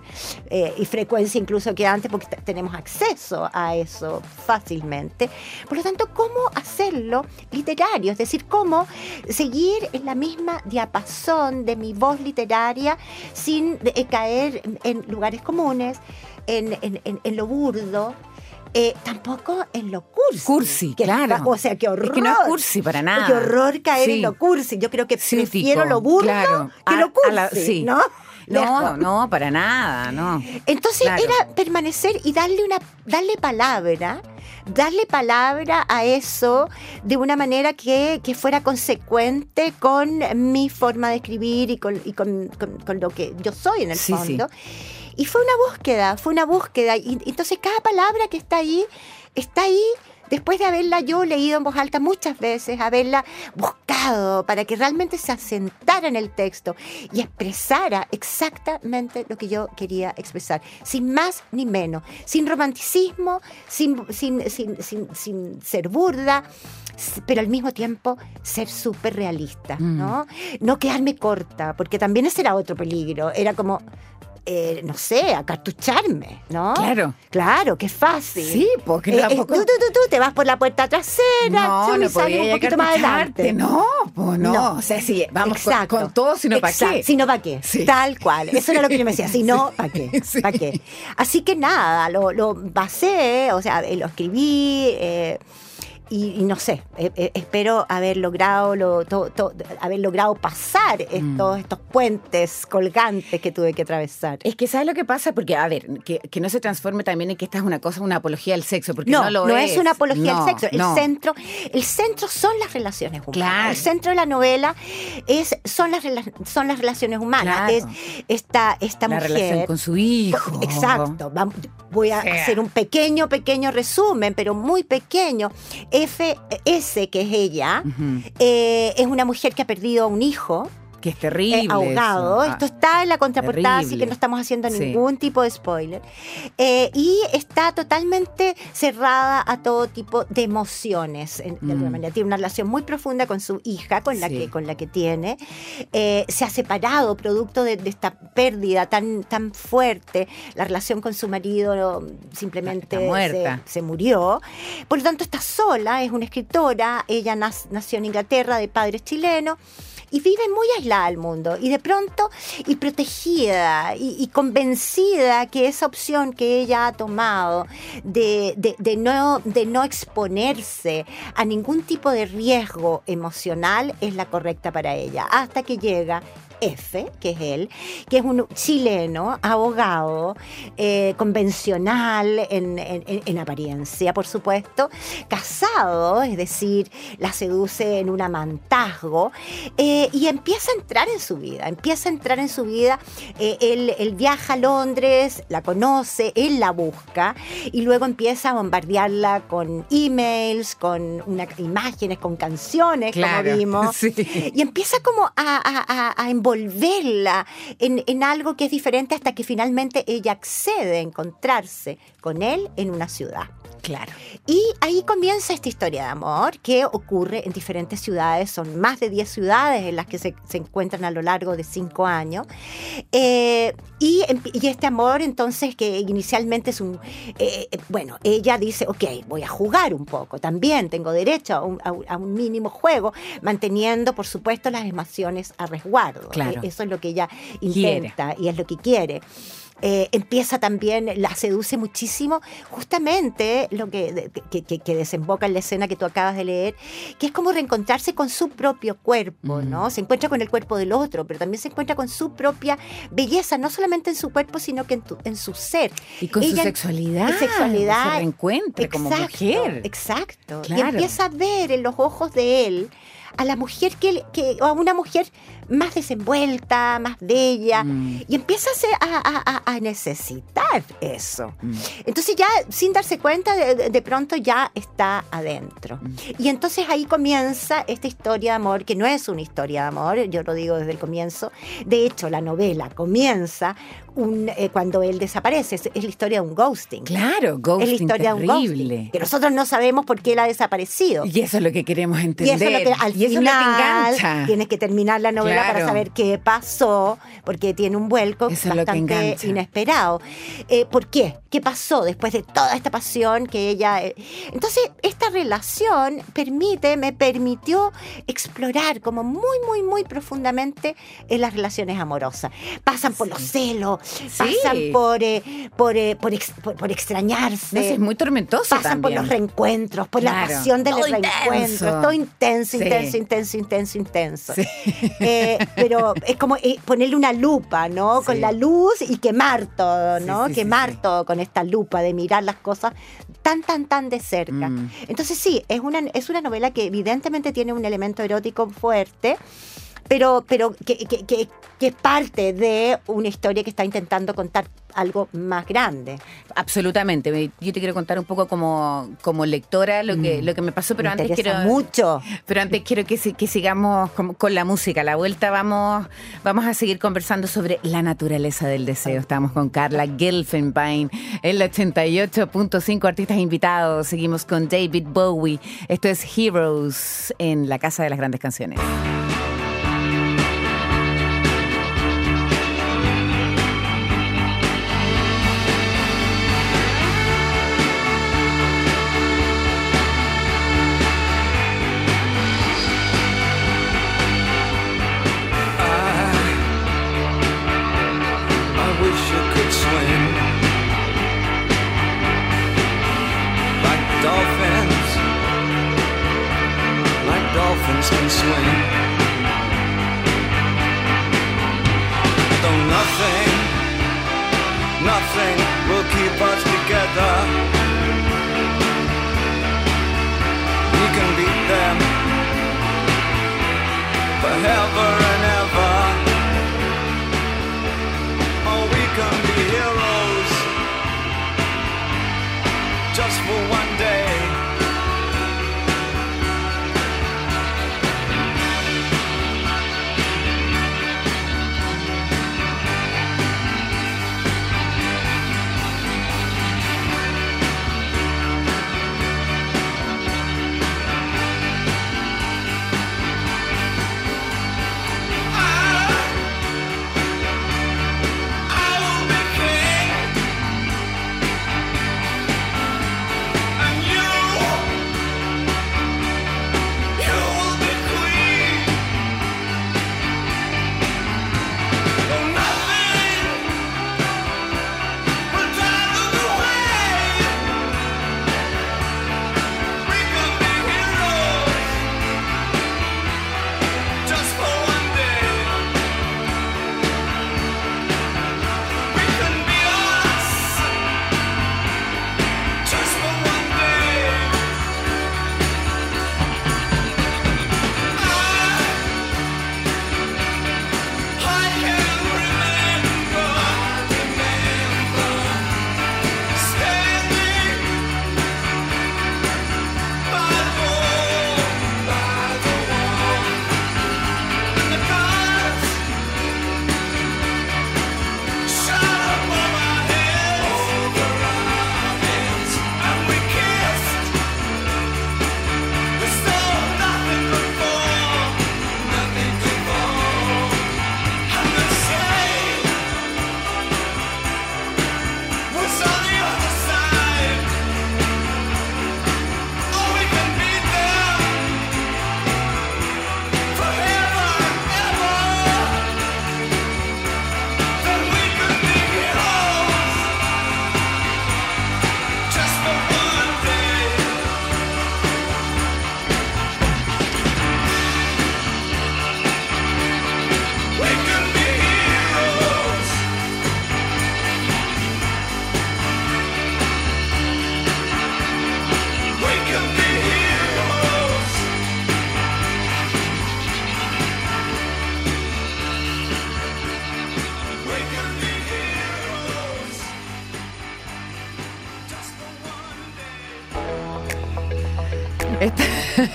eh, y frecuencia incluso que antes porque tenemos acceso a eso fácilmente por lo tanto cómo hacerlo literario es decir cómo seguir en la misma diapasón de mi voz literaria sin eh, caer en, lugares comunes en, en- en- en lo burdo eh, tampoco en lo cursi. Cursi, que claro. o sea, qué horror. Es que no es cursi para nada. Qué horror caer Sí. en lo cursi. Yo creo que Cítico, prefiero lo burdo claro. que A- lo cursi, la- sí. ¿no? No, no, para nada, no. Entonces Claro. era permanecer y darle una, darle palabra, darle palabra a eso de una manera que, que fuera consecuente con mi forma de escribir y con, y con, con- con lo que yo soy en el Sí, sí. fondo. Y fue una búsqueda, fue una búsqueda. Y entonces cada palabra que está ahí, está ahí después de haberla yo leído en voz alta muchas veces, haberla buscado para que realmente se asentara en el texto y expresara exactamente lo que yo quería expresar, sin más ni menos, sin romanticismo, sin, sin, sin, sin, sin ser burda, pero al mismo tiempo ser súper realista, Mm. ¿no? No quedarme corta, porque también ese era otro peligro, era como... eh, no sé, acartucharme, ¿no? Claro. Claro, qué fácil. Sí, porque Eh, eh, tampoco... tú, tú, tú, tú te vas por la puerta trasera, No, chum, no podía un poquito más adelante. No, pues no. No. O sea, sí, vamos con, con todo, sino para qué. Si no, ¿para qué? Sí. Tal cual. [LAUGHS] Eso era lo que yo me decía. Si no, ¿para qué? [LAUGHS] Sí. ¿Para qué? Así que nada, lo, lo basé, o sea, lo escribí. eh, y, y no sé, eh, eh, espero haber logrado lo, to- to- haber logrado pasar Mm. estos, estos puentes colgantes que tuve que atravesar. Es que ¿sabes lo que pasa? Porque, a ver, que, que no se transforme también en que esta es una cosa, una apología del sexo, porque no, No, lo es. una apología No, al sexo. El no. centro, el centro son las relaciones humanas. Claro. El centro de la novela es, son, las, son las relaciones humanas. Claro. Es esta, esta La mujer. relación con su hijo. Exacto. Voy a O sea. hacer un pequeño, pequeño resumen, pero muy pequeño. FS, que es ella, eh, es una mujer que ha perdido a un hijo. Que es terrible. eh, ahogado. eso. Ah, Esto está en la contraportada, así que terrible. no estamos haciendo Sí. ningún tipo de spoiler. Eh, y está totalmente cerrada a todo tipo de emociones. en- de alguna Mm. manera. Tiene una relación muy profunda con su hija, con la, Sí. que, con la que tiene. Eh, se ha separado producto de, de esta pérdida tan, tan fuerte. La relación con su marido simplemente. Se, se murió. Por lo tanto, está sola, es una escritora. Ella nació en Inglaterra de padres chilenos y vive muy aislada del mundo y de pronto y protegida y, convencida que esa opción que ella ha tomado de- de no, de no exponerse a ningún tipo de riesgo emocional es la correcta para ella. Hasta que llega F, que es él, que es un chileno, abogado, eh, convencional en, en- en- en apariencia, por supuesto, casado, es decir, la seduce en un amantazgo, eh, y empieza a entrar en su vida, empieza a entrar en su vida, eh, él, él viaja a Londres, la conoce, él la busca, y luego empieza a bombardearla con emails, con una- imágenes, con canciones, Claro, como vimos. [LAUGHS] sí. Y empieza como a, a- a- a envolverla en, en algo que es diferente hasta que finalmente ella accede a encontrarse con él en una ciudad. Claro. Y ahí comienza esta historia de amor que ocurre en diferentes ciudades, son más de 10 ciudades en las que se, se encuentran a lo largo de 5 años. Eh, y, em- y este amor entonces que inicialmente es un, eh, eh, bueno, ella dice, ok, voy a jugar un poco, también tengo derecho a un, a mínimo juego, manteniendo por supuesto las emociones a resguardo. Claro. Eh, eso es lo que ella Quiere. intenta y es lo que quiere. Eh, empieza también, la seduce muchísimo, justamente lo que, que, que- que desemboca en la escena que tú acabas de leer, que es como reencontrarse con su propio cuerpo, Mm. ¿no? Se encuentra con el cuerpo del otro, pero también se encuentra con su propia belleza, no solamente en su cuerpo, sino que en, tu- en su ser. Y con su sexualidad. sexualidad. Se reencuentra como Exacto, mujer. Exacto. Y empieza a ver en los ojos de él a la mujer que, que- o a una mujer más desenvuelta, más bella, Mm. y empieza a, a- a- necesitar eso. Mm. Entonces ya sin darse cuenta, de, de- pronto ya está adentro. Mm. Y entonces ahí comienza esta historia de amor, que no es una historia de amor, yo lo digo desde el comienzo. De hecho, la novela comienza un, eh, cuando él desaparece, es, es la historia de un ghosting. Claro, es ghosting la historia de un terrible. ghosting. Que nosotros no sabemos por qué él ha desaparecido. Y eso es lo que queremos Y entender. eso es lo que al Y eso es lo que final engancha. tienes que terminar la novela para Claro. saber qué pasó, porque tiene un vuelco Eso bastante inesperado. Eh, ¿Por qué? ¿Qué pasó después de toda esta pasión que ella... eh? Entonces, esta relación permite, me permitió explorar como muy, muy, muy profundamente en las relaciones amorosas. Pasan por los celos, pasan por, eh, por, por, ex- por- por extrañarse. Es muy tormentoso Pasan por los reencuentros, por la pasión del Todo reencuentro. intenso. Todo intenso, intenso, intenso, intenso, intenso. Sí. Eh, pero es como eh, ponerle una lupa, ¿no? Con la luz y quemar todo, ¿no? sí, sí, quemar todo con esta lupa de mirar las cosas tan, tan, tan de cerca. Mm. Entonces sí, es una, es una novela que evidentemente tiene un elemento erótico fuerte. Pero, pero que, que- que- que es parte de una historia que está intentando contar algo más grande. Absolutamente. Me- Yo te quiero contar un poco como, como lectora lo que, lo que me pasó, pero Mm. Me antes quiero. mucho. Pero antes quiero que, si- que sigamos con, con la música. A la vuelta vamos, vamos a seguir conversando sobre la naturaleza del deseo. Estamos con Carla Gelfenbein, el 88.5 artistas invitados. Seguimos con David Bowie. Esto es Heroes en la Casa de las Grandes Canciones. Dolphins can swim. Though nothing, nothing will keep us together. We can beat them forever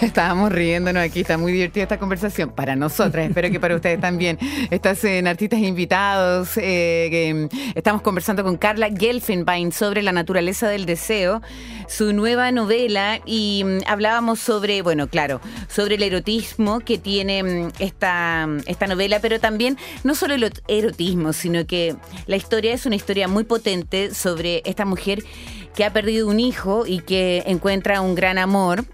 [LAUGHS] Estábamos riéndonos aquí, está muy divertida esta conversación para nosotras, espero que para ustedes también. [LAUGHS] Estás en Artistas Invitados, eh, que, mm, estamos conversando con Carla Gelfenbein sobre la naturaleza del deseo, su nueva novela, y mm, hablábamos sobre, bueno, claro, sobre el erotismo que tiene mm, esta, esta novela, pero también no solo el erotismo, sino que la historia es una historia muy potente sobre esta mujer que ha perdido un hijo y que encuentra un gran amor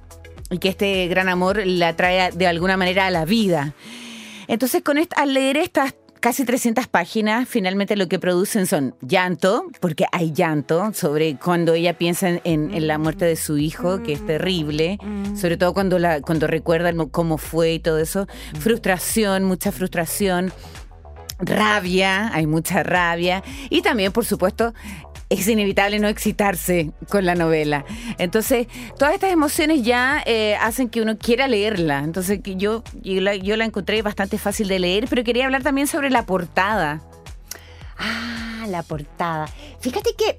y que este gran amor la trae de alguna manera a la vida. Entonces, con esta, al leer estas casi 300 páginas, finalmente lo que producen son llanto, porque hay llanto sobre cuando ella piensa en, la muerte de su hijo, que es terrible, sobre todo cuando, la, cuando recuerda cómo fue y todo eso, frustración, mucha frustración, rabia, hay mucha rabia, y también, por supuesto, es inevitable no excitarse con la novela. Entonces, todas estas emociones ya eh, hacen que uno quiera leerla. Entonces, yo, yo, la, yo la encontré bastante fácil de leer, pero quería hablar también sobre la portada. Ah, la portada. Fíjate que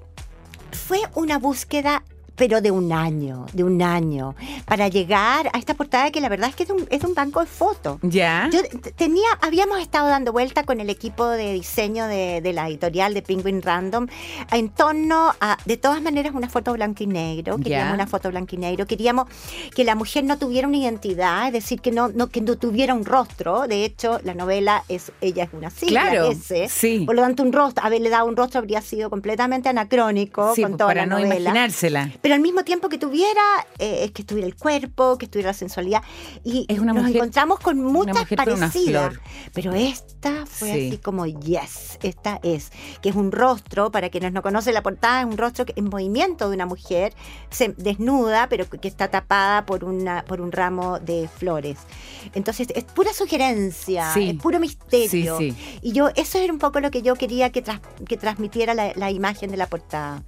fue una búsqueda, pero de un año, de un año, para llegar a esta portada que la verdad es que es un, es un banco de fotos. ¿Ya? Yo tenía, habíamos estado dando vuelta con el equipo de diseño de, de la editorial de Penguin Random en torno a, de todas maneras, una foto blanco y negro. Queríamos Ya. una foto blanco y negro. Queríamos que la mujer no tuviera una identidad, es decir, que no, no, que no tuviera un rostro. De hecho, la novela es, ella es una sigla, Claro, sí. Por lo tanto, un rostro, haberle dado un rostro habría sido completamente anacrónico Sí, con toda para la no novela imaginársela. pero al mismo tiempo que tuviera, eh, que estuviera el cuerpo, que estuviera la sensualidad. Y Es una nos mujer- encontramos con muchas parecidas. Pero esta fue Sí. así como, yes, esta es. Que es un rostro, para quienes no conocen la portada, es un rostro que- en movimiento de una mujer se, desnuda, pero que que está tapada por, una, por un ramo de flores. Entonces, es pura sugerencia, Sí. es puro misterio. Sí, Y yo, eso era un poco lo que yo quería que, tras- que transmitiera la, la imagen de la portada.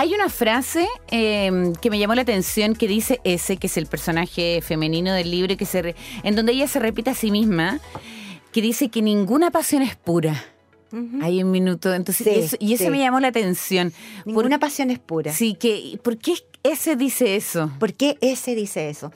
Hay una frase eh, que me llamó la atención que dice ese, que es el personaje femenino del libro, que se re- en donde ella se repite a sí misma, que dice que ninguna pasión es pura. Hay un minuto, entonces, Sí, eso- y eso sí. me llamó la atención. Ninguna pasión es pura. Sí, que, ¿por qué ese dice eso? ¿Por qué ese dice eso?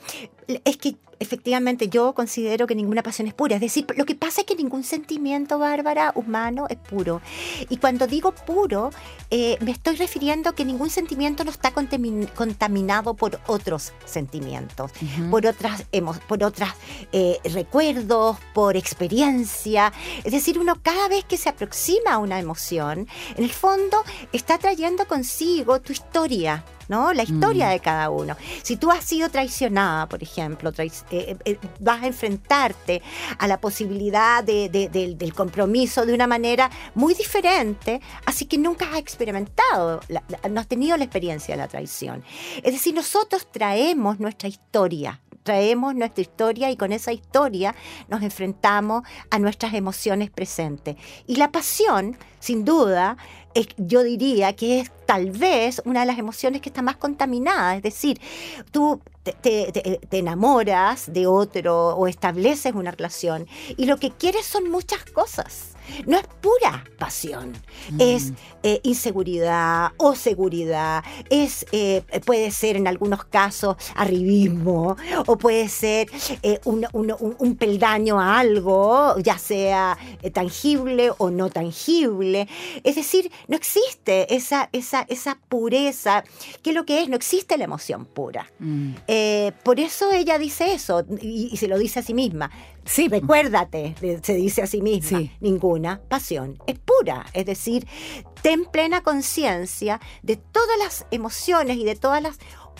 Es que efectivamente yo considero que ninguna pasión es pura. Es decir, lo que pasa es que ningún sentimiento, Bárbara, humano es puro. Y cuando digo puro, eh, me estoy refiriendo a que ningún sentimiento no está contamin- contaminado por otros sentimientos, por otras, por otras eh, recuerdos, por experiencia. Es decir, uno cada vez que se aproxima a una emoción, en el fondo está trayendo consigo tu historia. ¿No? La historia Mm. de cada uno. Si tú has sido traicionada, por ejemplo, trais- eh, eh, vas a enfrentarte a la posibilidad de- de- del- del compromiso de una manera muy diferente, así que nunca has experimentado, la- la- no has tenido la experiencia de la traición. Es decir, nosotros traemos nuestra historia, traemos nuestra historia y con esa historia nos enfrentamos a nuestras emociones presentes. Y la pasión, sin duda, es- yo diría que es tal vez una de las emociones que está más contaminada. Es decir, tú te, te- enamoras de otro o estableces una relación y lo que quieres son muchas cosas. No es pura pasión, es eh, inseguridad o seguridad, es eh, puede ser en algunos casos arribismo o puede ser eh, un, un- un- un peldaño a algo, ya sea tangible o no tangible. Es decir, no existe esa, esa, esa pureza. ¿Qué es lo que es? No existe la emoción pura. Mm. Por eso ella dice eso y, y se lo dice a sí misma. Sí, Recuérdate, se dice a sí misma, Sí. ninguna pasión es pura. Es decir, ten plena conciencia de todas las emociones y de todas las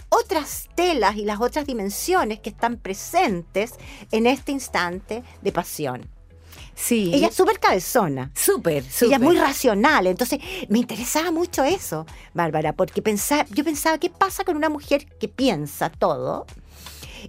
otras telas y las otras dimensiones que están presentes en este instante de pasión. sí. Ella es súper cabezona. súper, Ella súper. es muy racional, entonces me interesaba mucho eso, Bárbara, porque pensaba, yo pensaba, ¿qué pasa con una mujer que piensa todo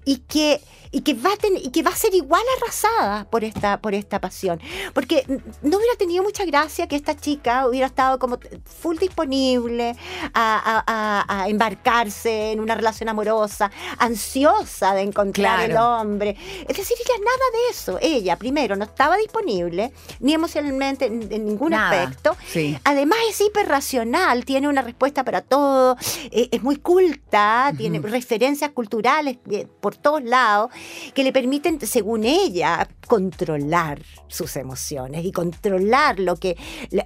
y que, y que, va, a ten- y que va a ser igual arrasada por esta, por esta pasión? Porque no hubiera tenido mucha gracia que esta chica hubiera estado como full disponible a, a- a- a embarcarse en una relación amorosa, ansiosa de encontrar el hombre. Es decir, ella nada de eso. Ella, primero, no estaba disponible, ni emocionalmente en, en ningún Nada, aspecto. sí. Además es hiperracional, tiene una respuesta para todo, eh, es muy culta, tiene referencias culturales eh, por todos lados que le permiten, según ella, controlar sus emociones y controlar lo que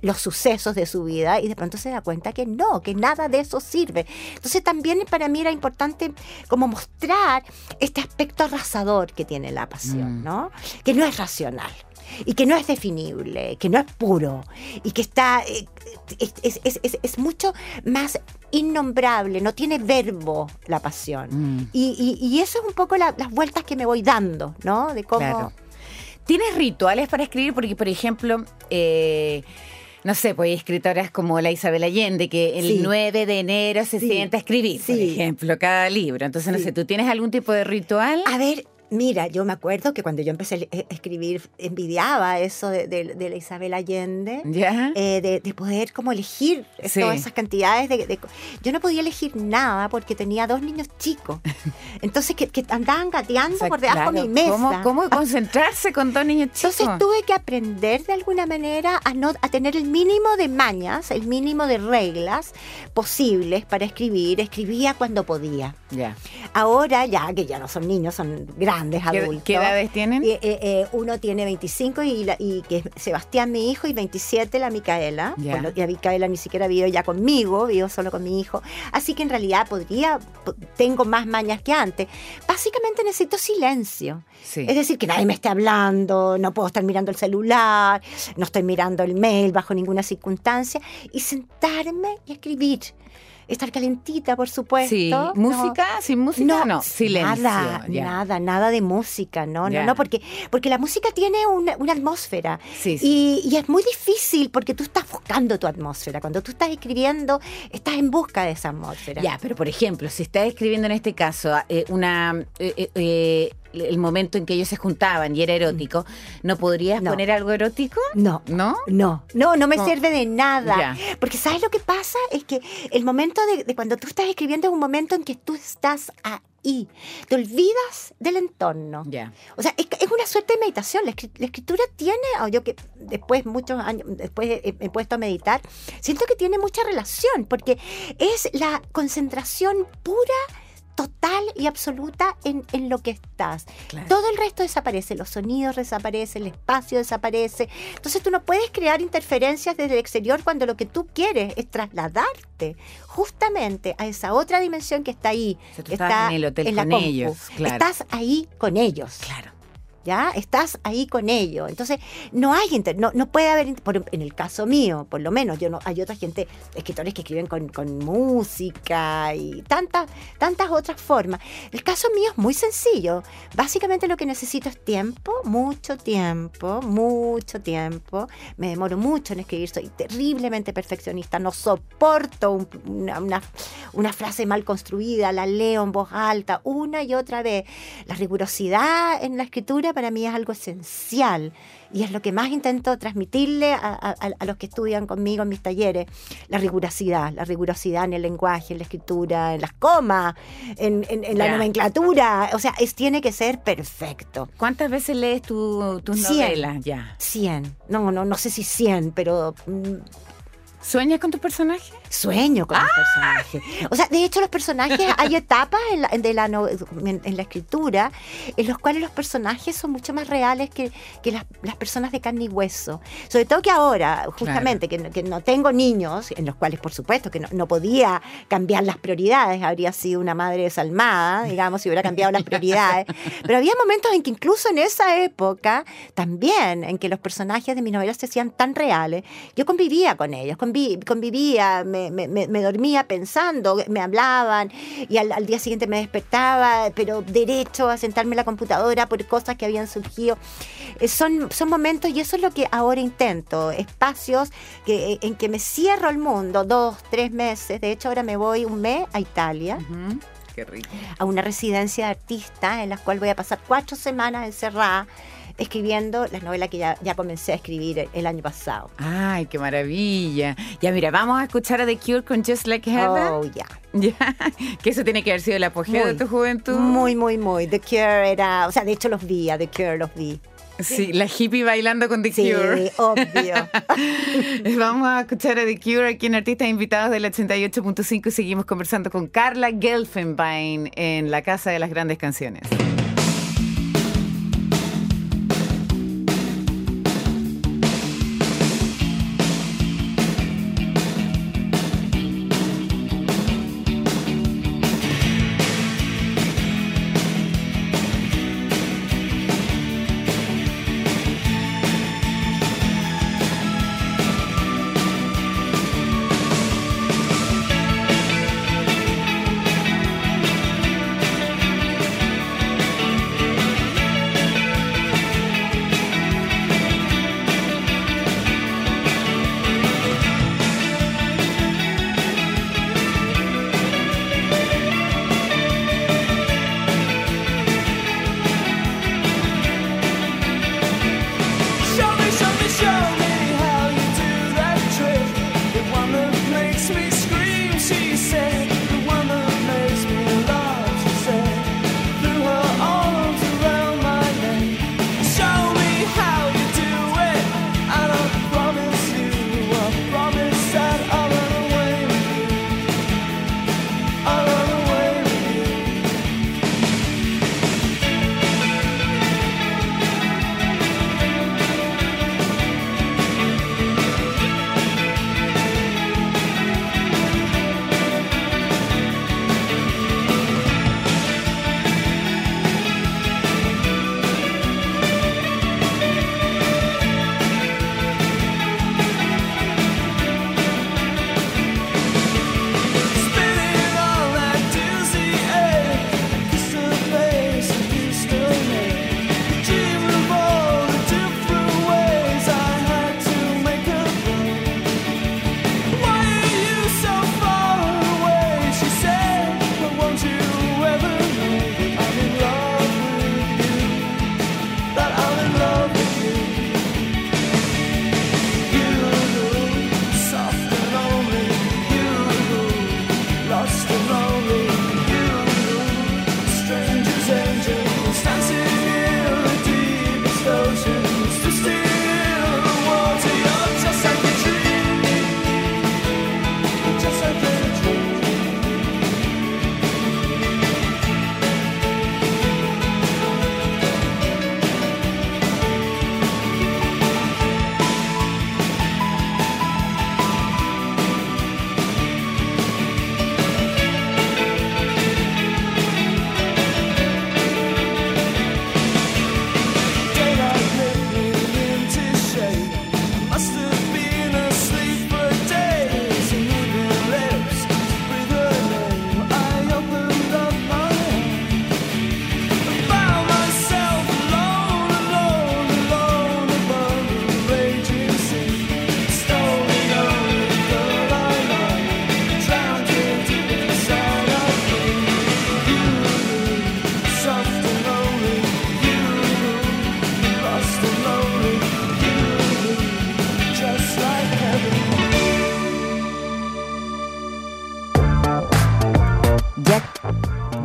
los sucesos de su vida y de pronto se da cuenta que no, que nada de eso sirve. Entonces también para mí era importante como mostrar este aspecto arrasador que tiene la pasión, Mm. ¿no? Que no es racional y que no es definible, que no es puro y que está eh, es, es- es- es- es mucho más innombrable, no tiene verbo la pasión. Mm. Y, y- y eso es un poco la- las vueltas que me voy dando, ¿no? De cómo... Claro. ¿Tienes rituales para escribir? Porque, por ejemplo, eh, no sé, pues hay escritoras como la Isabel Allende, que el Sí. 9 de enero se Sí. sienta a escribir, por ejemplo, cada libro. Entonces, no sé, ¿tú tienes algún tipo de ritual? A ver, mira, yo me acuerdo que cuando yo empecé a a escribir, envidiaba eso de, de- de la Isabel Allende. Eh, de, de poder como elegir Sí. todas esas cantidades de, de- Yo no podía elegir nada porque tenía dos niños chicos. [LAUGHS] Entonces que, que andaban gateando O sea, por debajo de claro, mi mesa. ¿Cómo, cómo concentrarse con dos niños chicos? Entonces tuve que aprender de alguna manera a, no, a tener el mínimo de mañas, el mínimo de reglas posibles para escribir. Escribía cuando podía. Ahora ya, que ya no son niños, son grandes ¿Qué, adultos. qué edades tienen? Eh, eh, eh, uno tiene 25 y, la- y que es Sebastián, mi hijo, y 27 la Micaela. Bueno, y la Micaela ni siquiera vive ya conmigo, vivo solo con mi hijo. Así que en realidad podría, po- tengo más mañas que antes. Básicamente necesito silencio. Sí. Es decir, que nadie me esté hablando, no puedo estar mirando el celular, no estoy mirando el mail bajo ninguna circunstancia, y sentarme y escribir. Estar calentita, por supuesto. Sí. ¿no? ¿Música? ¿Sin música? No, silencio. Nada, nada, nada de música, no, no, no, porque, porque la música tiene una, una atmósfera. Sí, sí. Y, y es muy difícil porque tú estás buscando tu atmósfera. Cuando tú estás escribiendo, estás en busca de esa atmósfera. Ya, pero por ejemplo, si estás escribiendo en este caso eh, una eh, eh, el momento en que ellos se juntaban y era erótico, ¿no podrías No. poner algo erótico? No. ¿No? No, no, no me No. sirve de nada. Ya. Porque ¿sabes lo que pasa? Es que el momento de, de cuando tú estás escribiendo es un momento en que tú estás ahí. Te olvidas del entorno. Ya. O sea, es, es una suerte de meditación. La, la escritura tiene, o yo que después, muchos años después he, he puesto a meditar, siento que tiene mucha relación, porque es la concentración pura, total y absoluta en, en lo que estás. Claro. Todo el resto desaparece, los sonidos desaparecen, el espacio desaparece. Entonces tú no puedes crear interferencias desde el exterior cuando lo que tú quieres es trasladarte justamente a esa otra dimensión que está ahí. O sea, tú está en el hotel en con ellos, claro. Estás ahí con ellos. Claro. Estás ahí con ellos. Entonces, no hay inter- no, no puede haber, en el caso mío, por lo menos, yo no, hay otra gente, escritores que escriben con, con música y tantas, tantas otras formas. El caso mío es muy sencillo. Básicamente lo que necesito es tiempo, mucho tiempo, mucho tiempo. Me demoro mucho en escribir, soy terriblemente perfeccionista, no soporto un- una, una- una frase mal construida, la leo en voz alta una y otra vez. La rigurosidad en la escritura para mí es algo esencial y es lo que más intento transmitirle a, a- a los que estudian conmigo en mis talleres. La rigurosidad, la rigurosidad en el lenguaje, en la escritura, en las comas, en, en- en la nomenclatura. O sea, es, tiene que ser perfecto. ¿Cuántas veces lees tu, tus Cien. novelas? Ya. 100. No, no, no sé si 100, pero mm, ¿Sueñas con tus personajes? Sueño con los personajes. O sea, de hecho, los personajes, [LAUGHS] hay etapas en la, de la, no- en, en la escritura en los cuales los personajes son mucho más reales que, que las, las personas de carne y hueso. Sobre todo que ahora, justamente, que, no- que no tengo niños, en los cuales, por supuesto, que no, no podía cambiar las prioridades, habría sido una madre desalmada, digamos, si hubiera cambiado las prioridades. [LAUGHS] Pero había momentos en que incluso en esa época, también, en que los personajes de mis novelas se hacían tan reales, yo convivía con ellos, convi- convivía, me, me- me- me dormía pensando, me hablaban y al, al día siguiente me despertaba, pero derecho a sentarme en la computadora por cosas que habían surgido. Eh, son, son momentos y eso es lo que ahora intento, espacios que, en que me cierro al mundo, dos, tres meses. De hecho, ahora me voy un mes a Italia Ujú. Qué rico. a una residencia de artistas en la cual voy a pasar cuatro semanas encerrada escribiendo la novela que ya, ya comencé a escribir el, año pasado. Ay, qué maravilla. Ya, mira, vamos a escuchar a The Cure con Just Like Heaven. Oh, ya. [LAUGHS] Ya, que eso tiene que haber sido el apogeo de Muy, tu juventud. Muy, muy, muy. The Cure era, o sea, de hecho los vi, a The Cure los vi. Sí, la hippie bailando con The Sí, Cure. obvio. [LAUGHS] Vamos a escuchar a The Cure aquí en Artistas Invitados del 88.5 y seguimos conversando con Carla Gelfenbein en la Casa de las Grandes Canciones.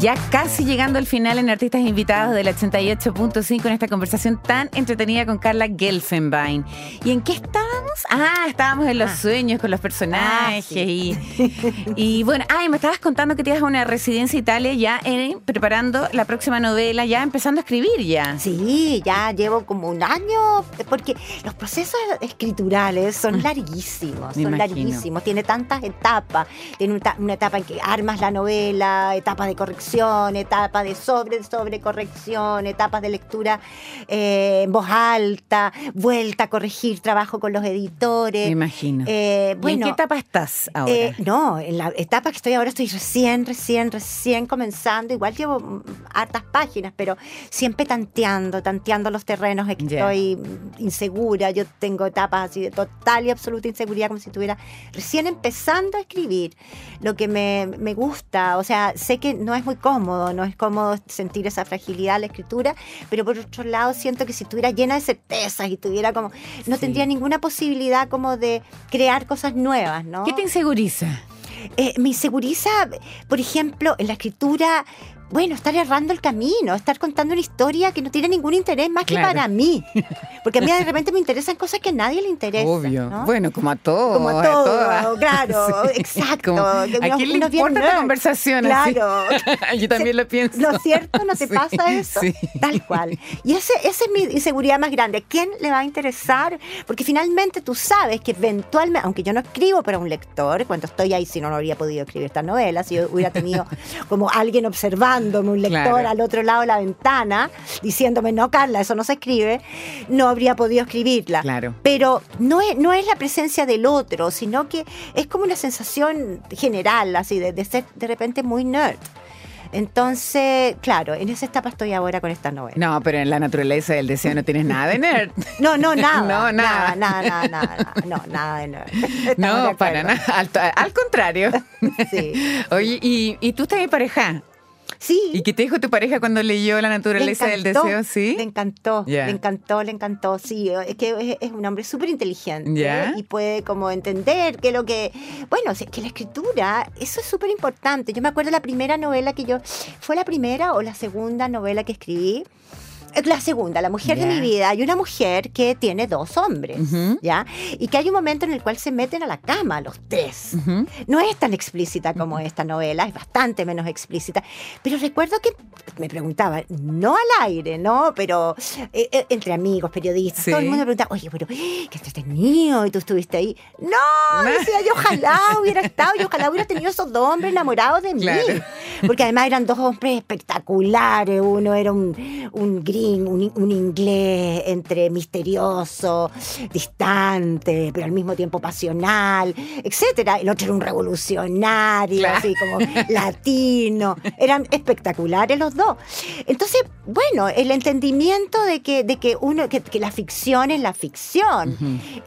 Ya casi llegando al final en Artistas Invitados del 88.5 en esta conversación tan entretenida con Carla Gelfenbein. ¿Y en qué? Ah, estábamos en los sueños con los personajes. Ah, sí. y, y bueno, ay, me estabas contando que te ibas a una residencia en Italia ya eh, preparando la próxima novela, ya empezando a escribir ya. Sí, ya llevo como un año, porque los procesos escriturales son larguísimos, Mm. Me son imagino. larguísimos, tiene tantas etapas, tiene una, una etapa en que armas la novela, etapa de corrección, etapa de sobre, sobre corrección, etapas de lectura eh, en voz alta, vuelta a corregir, trabajo con los editores Me imagino. Eh, ¿Y ¿En bueno, qué etapa estás ahora? eh, no, en la etapa que estoy ahora estoy recién, recién, recién comenzando. Igual llevo mm, hartas páginas, pero siempre tanteando, tanteando los terrenos de que estoy mm, insegura. Yo tengo etapas así de total y absoluta inseguridad, como si estuviera recién empezando a escribir. Lo que me, me gusta, o sea, sé que no es muy cómodo, no es cómodo sentir esa fragilidad la escritura, pero por otro lado siento que si estuviera llena de certezas y tuviera como, no Sí. tendría ninguna posibilidad como de crear cosas nuevas, ¿no? ¿Qué te inseguriza? Eh, me inseguriza, por ejemplo, en la escritura, bueno, estar errando el camino, estar contando una historia que no tiene ningún interés más Claro. que para mí. [LAUGHS] Porque a mí de repente me interesan cosas que a nadie le interesan. Obvio. ¿no? Bueno, como a todos. como a todo, [LAUGHS] claro, Sí. exacto. Como, ¿A quién le importa nerd. conversación? así? Claro. [LAUGHS] Yo también lo pienso. ¿No es cierto? ¿No te Sí, pasa eso? sí. Tal cual. Y ese, esa es mi inseguridad más grande. ¿A quién le va a interesar? Porque finalmente tú sabes que eventualmente, aunque yo no escribo para un lector, cuando estoy ahí, si no, no habría podido escribir esta novela, si yo hubiera tenido como alguien un lector Claro. al otro lado de la ventana, diciéndome, no, Carla, eso no se escribe, no habría podido escribirla. Claro. Pero no es, no es la presencia del otro, sino que es como una sensación general, así, de, de ser de repente muy nerd. Entonces, claro, en esa etapa estoy ahora con esta novela. No, pero en la naturaleza del deseo no tienes nada de nerd. [LAUGHS] No, no, nada. [LAUGHS] No, nada. Nada, nada, nada, nada, no, nada de nerd. [LAUGHS] Estamos No, para nada. Al, al contrario. Sí. Oye, ¿y, y tú estás en pareja? Sí. ¿Y qué te dijo tu pareja cuando leyó La Le naturaleza del deseo? Sí. Le encantó, Ya. le encantó, le encantó. Sí, es que es, un hombre súper inteligente y puede como entender que lo que. Bueno, que la escritura, eso es súper importante. Yo me acuerdo la primera novela que yo. ¿Fue la primera o la segunda novela que escribí? La segunda, La mujer Ya. de mi vida. Hay una mujer que tiene dos hombres, Ujú. ¿ya? Y que hay un momento en el cual se meten a la cama los tres. Ujú. No es tan explícita como esta novela, es bastante menos explícita. Pero recuerdo que me preguntaban, no al aire, ¿no? Pero eh, eh, entre amigos, periodistas, Sí. todo el mundo me preguntaba, oye, pero ¡eh, qué entretenido, y tú estuviste ahí. No, [LAUGHS] decía yo, ojalá hubiera estado, y ojalá hubiera tenido esos dos hombres enamorados de mí. Claro. Porque además eran dos hombres espectaculares. Uno era un, un un, un inglés entre misterioso, distante, pero al mismo tiempo pasional, etcétera. El otro era un revolucionario, Claro. así como latino. Eran espectaculares los dos. Entonces, bueno, el entendimiento de que, de que uno, que, que la ficción es la ficción.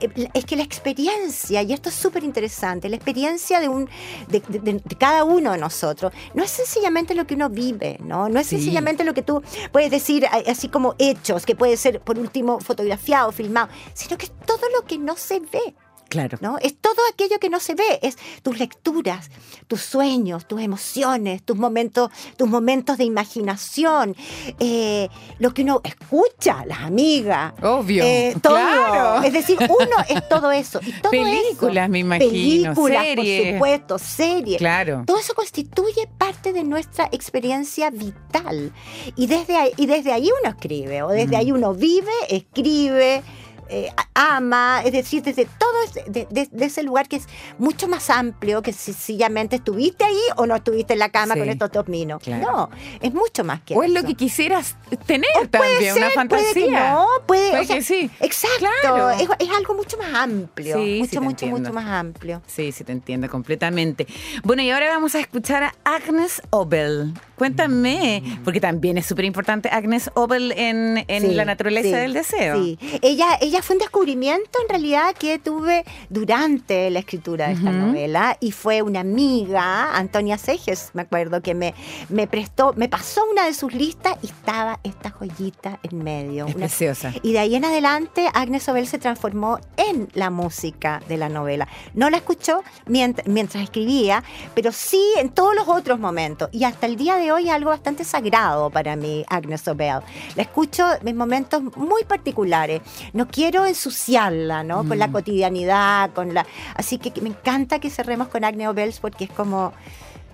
Eh, Es que la experiencia, y esto es súper interesante, la experiencia de, un, de, de- de- de cada uno de nosotros, no es sencillamente lo que uno vive, ¿no? No es Sí. sencillamente lo que tú puedes decir a- como hechos, que puede ser por último fotografiado, filmado, sino que es todo lo que no se ve. Claro. ¿no? Es todo aquello que no se ve, es tus lecturas, tus sueños, tus emociones, tus momentos, tus momentos de imaginación, eh, lo que uno escucha, las amigas. Obvio, eh, todo. claro. Es decir, uno es todo eso. Y todo Películas, eso, me imagino, Películas, series. por supuesto, series. Claro. Todo eso constituye parte de nuestra experiencia vital. Y desde ahí, y desde ahí uno escribe, o desde Mm. ahí uno vive, escribe, eh, ama, es decir, desde todo ese, de, de- de ese lugar que es mucho más amplio que sencillamente estuviste ahí o no estuviste en la cama Sí. con estos dos minos. Claro. No, es mucho más que O es lo que quisieras tener O puede también, ser, una fantasía. Puede que no, puede, Puede o sea, que sí. Exacto, Claro. es, es algo mucho más amplio, Sí, sí, mucho, te mucho, entiendo. mucho más amplio. Sí, sí, te entiendo completamente. Bueno, y ahora vamos a escuchar a Agnes Obel. Cuéntame, porque también es súper importante Agnes Obel en, en Sí, La naturaleza sí, del deseo. Sí, ella, ella fue un descubrimiento en realidad que tuve durante la escritura de esta novela y fue una amiga, Antonia Seges, me acuerdo, que me, me prestó, me pasó una de sus listas y estaba esta joyita en medio. Es una- preciosa. y de ahí en adelante, Agnes Obel se transformó en la música de la novela. No la escuchó mient- mientras escribía, pero sí en todos los otros momentos. Y hasta el día de hoy es algo bastante sagrado para mí, Agnes Obel. La escucho en momentos muy particulares. No quiero ensuciarla, ¿no? Con la cotidianidad, con la... Así que me encanta que cerremos con Agnes Obel porque es como...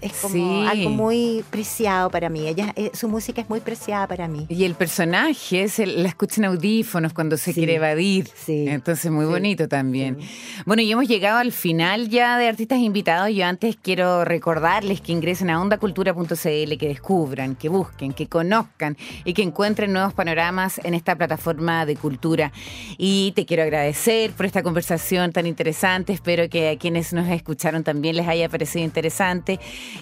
es como Sí. algo muy preciado para mí. Ella, eh, su música es muy preciada para mí. Y el personaje es el- la escucha en audífonos cuando se Sí. quiere evadir. Sí. Entonces, muy bonito también. Bueno, y hemos llegado al final ya de artistas invitados. Yo antes quiero recordarles que ingresen a ondacultura.cl, que descubran, que busquen, que conozcan y que encuentren nuevos panoramas en esta plataforma de cultura. Y te quiero agradecer por esta conversación tan interesante. Espero que a quienes nos escucharon también les haya parecido interesante.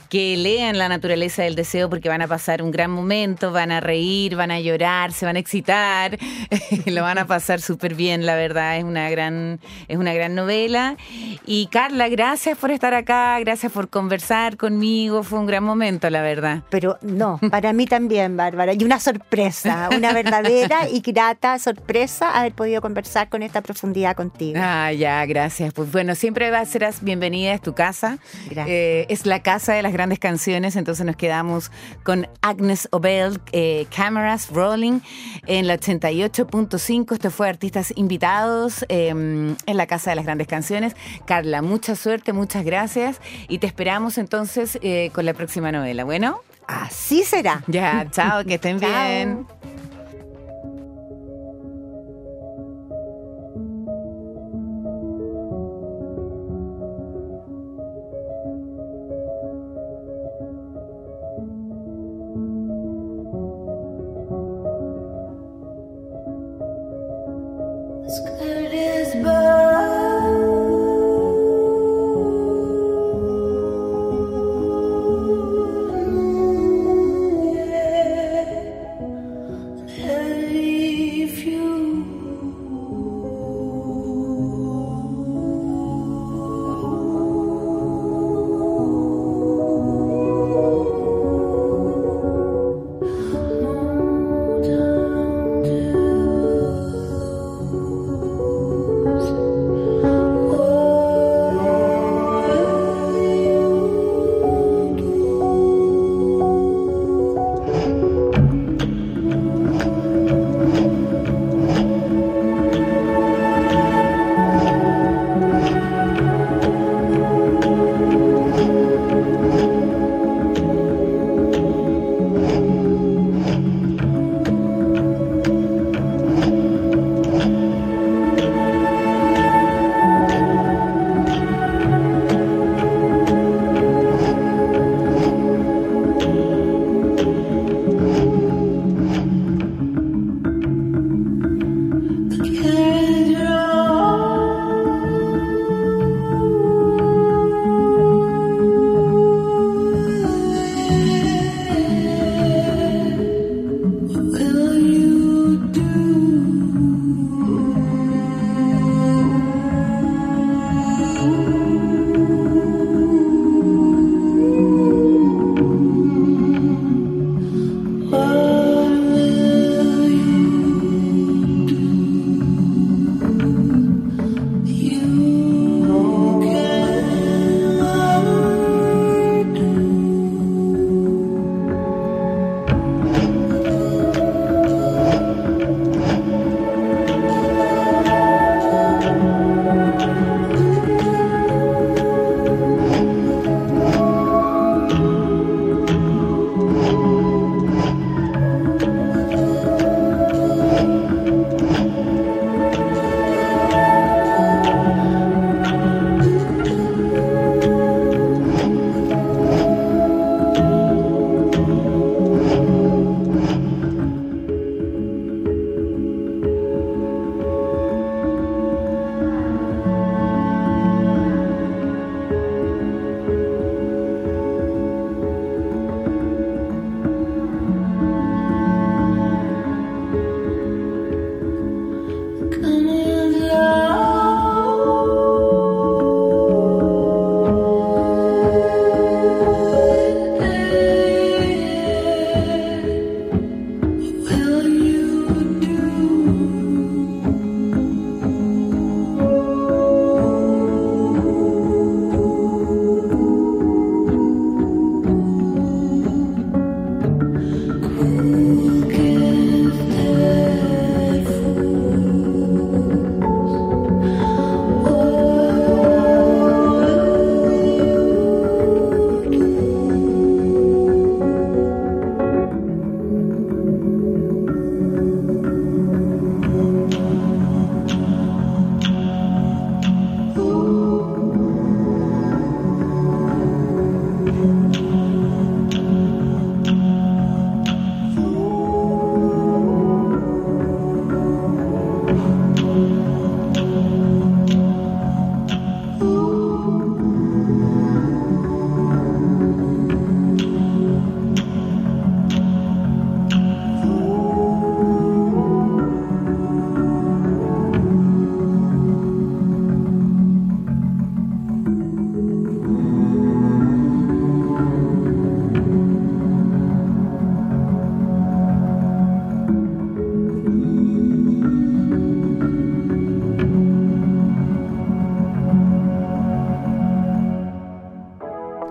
Que lean La naturaleza del deseo porque van a pasar un gran momento, van a reír, van a llorar, se van a excitar, [LAUGHS] lo van a pasar súper bien, la verdad. Es una gran, es una gran novela. Y Carla, gracias por estar acá, gracias por conversar conmigo. Fue un gran momento, la verdad. Pero no, para mí también, Bárbara. Y una sorpresa, una verdadera y grata sorpresa haber podido conversar con esta profundidad contigo. Ah, ya, gracias. Pues bueno, siempre va- serás bienvenida, es tu casa. Gracias. Eh, es la casa de las grandes canciones, entonces nos quedamos con Agnes Obel, eh, Cameras Rolling, en la 88.5. Esto fue Artistas Invitados eh, en la casa de las grandes canciones. Carla, mucha suerte, muchas gracias y te esperamos entonces eh, con la próxima novela. Bueno, Así será. ya, chao, que estén bien.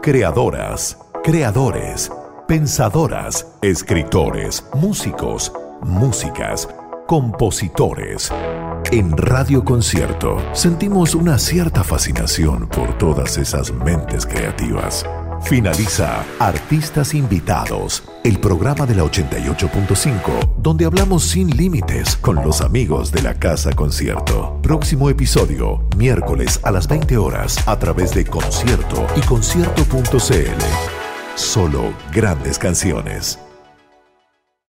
Creadoras, creadores, pensadoras, escritores, músicos, músicas, compositores. En Radio Concierto sentimos una cierta fascinación por todas esas mentes creativas. Finaliza Artistas Invitados, el programa de la 88.5, donde hablamos sin límites con los amigos de la Casa Concierto. Próximo episodio, miércoles a las 20 horas, a través de Concierto y concierto.cl. Solo grandes canciones.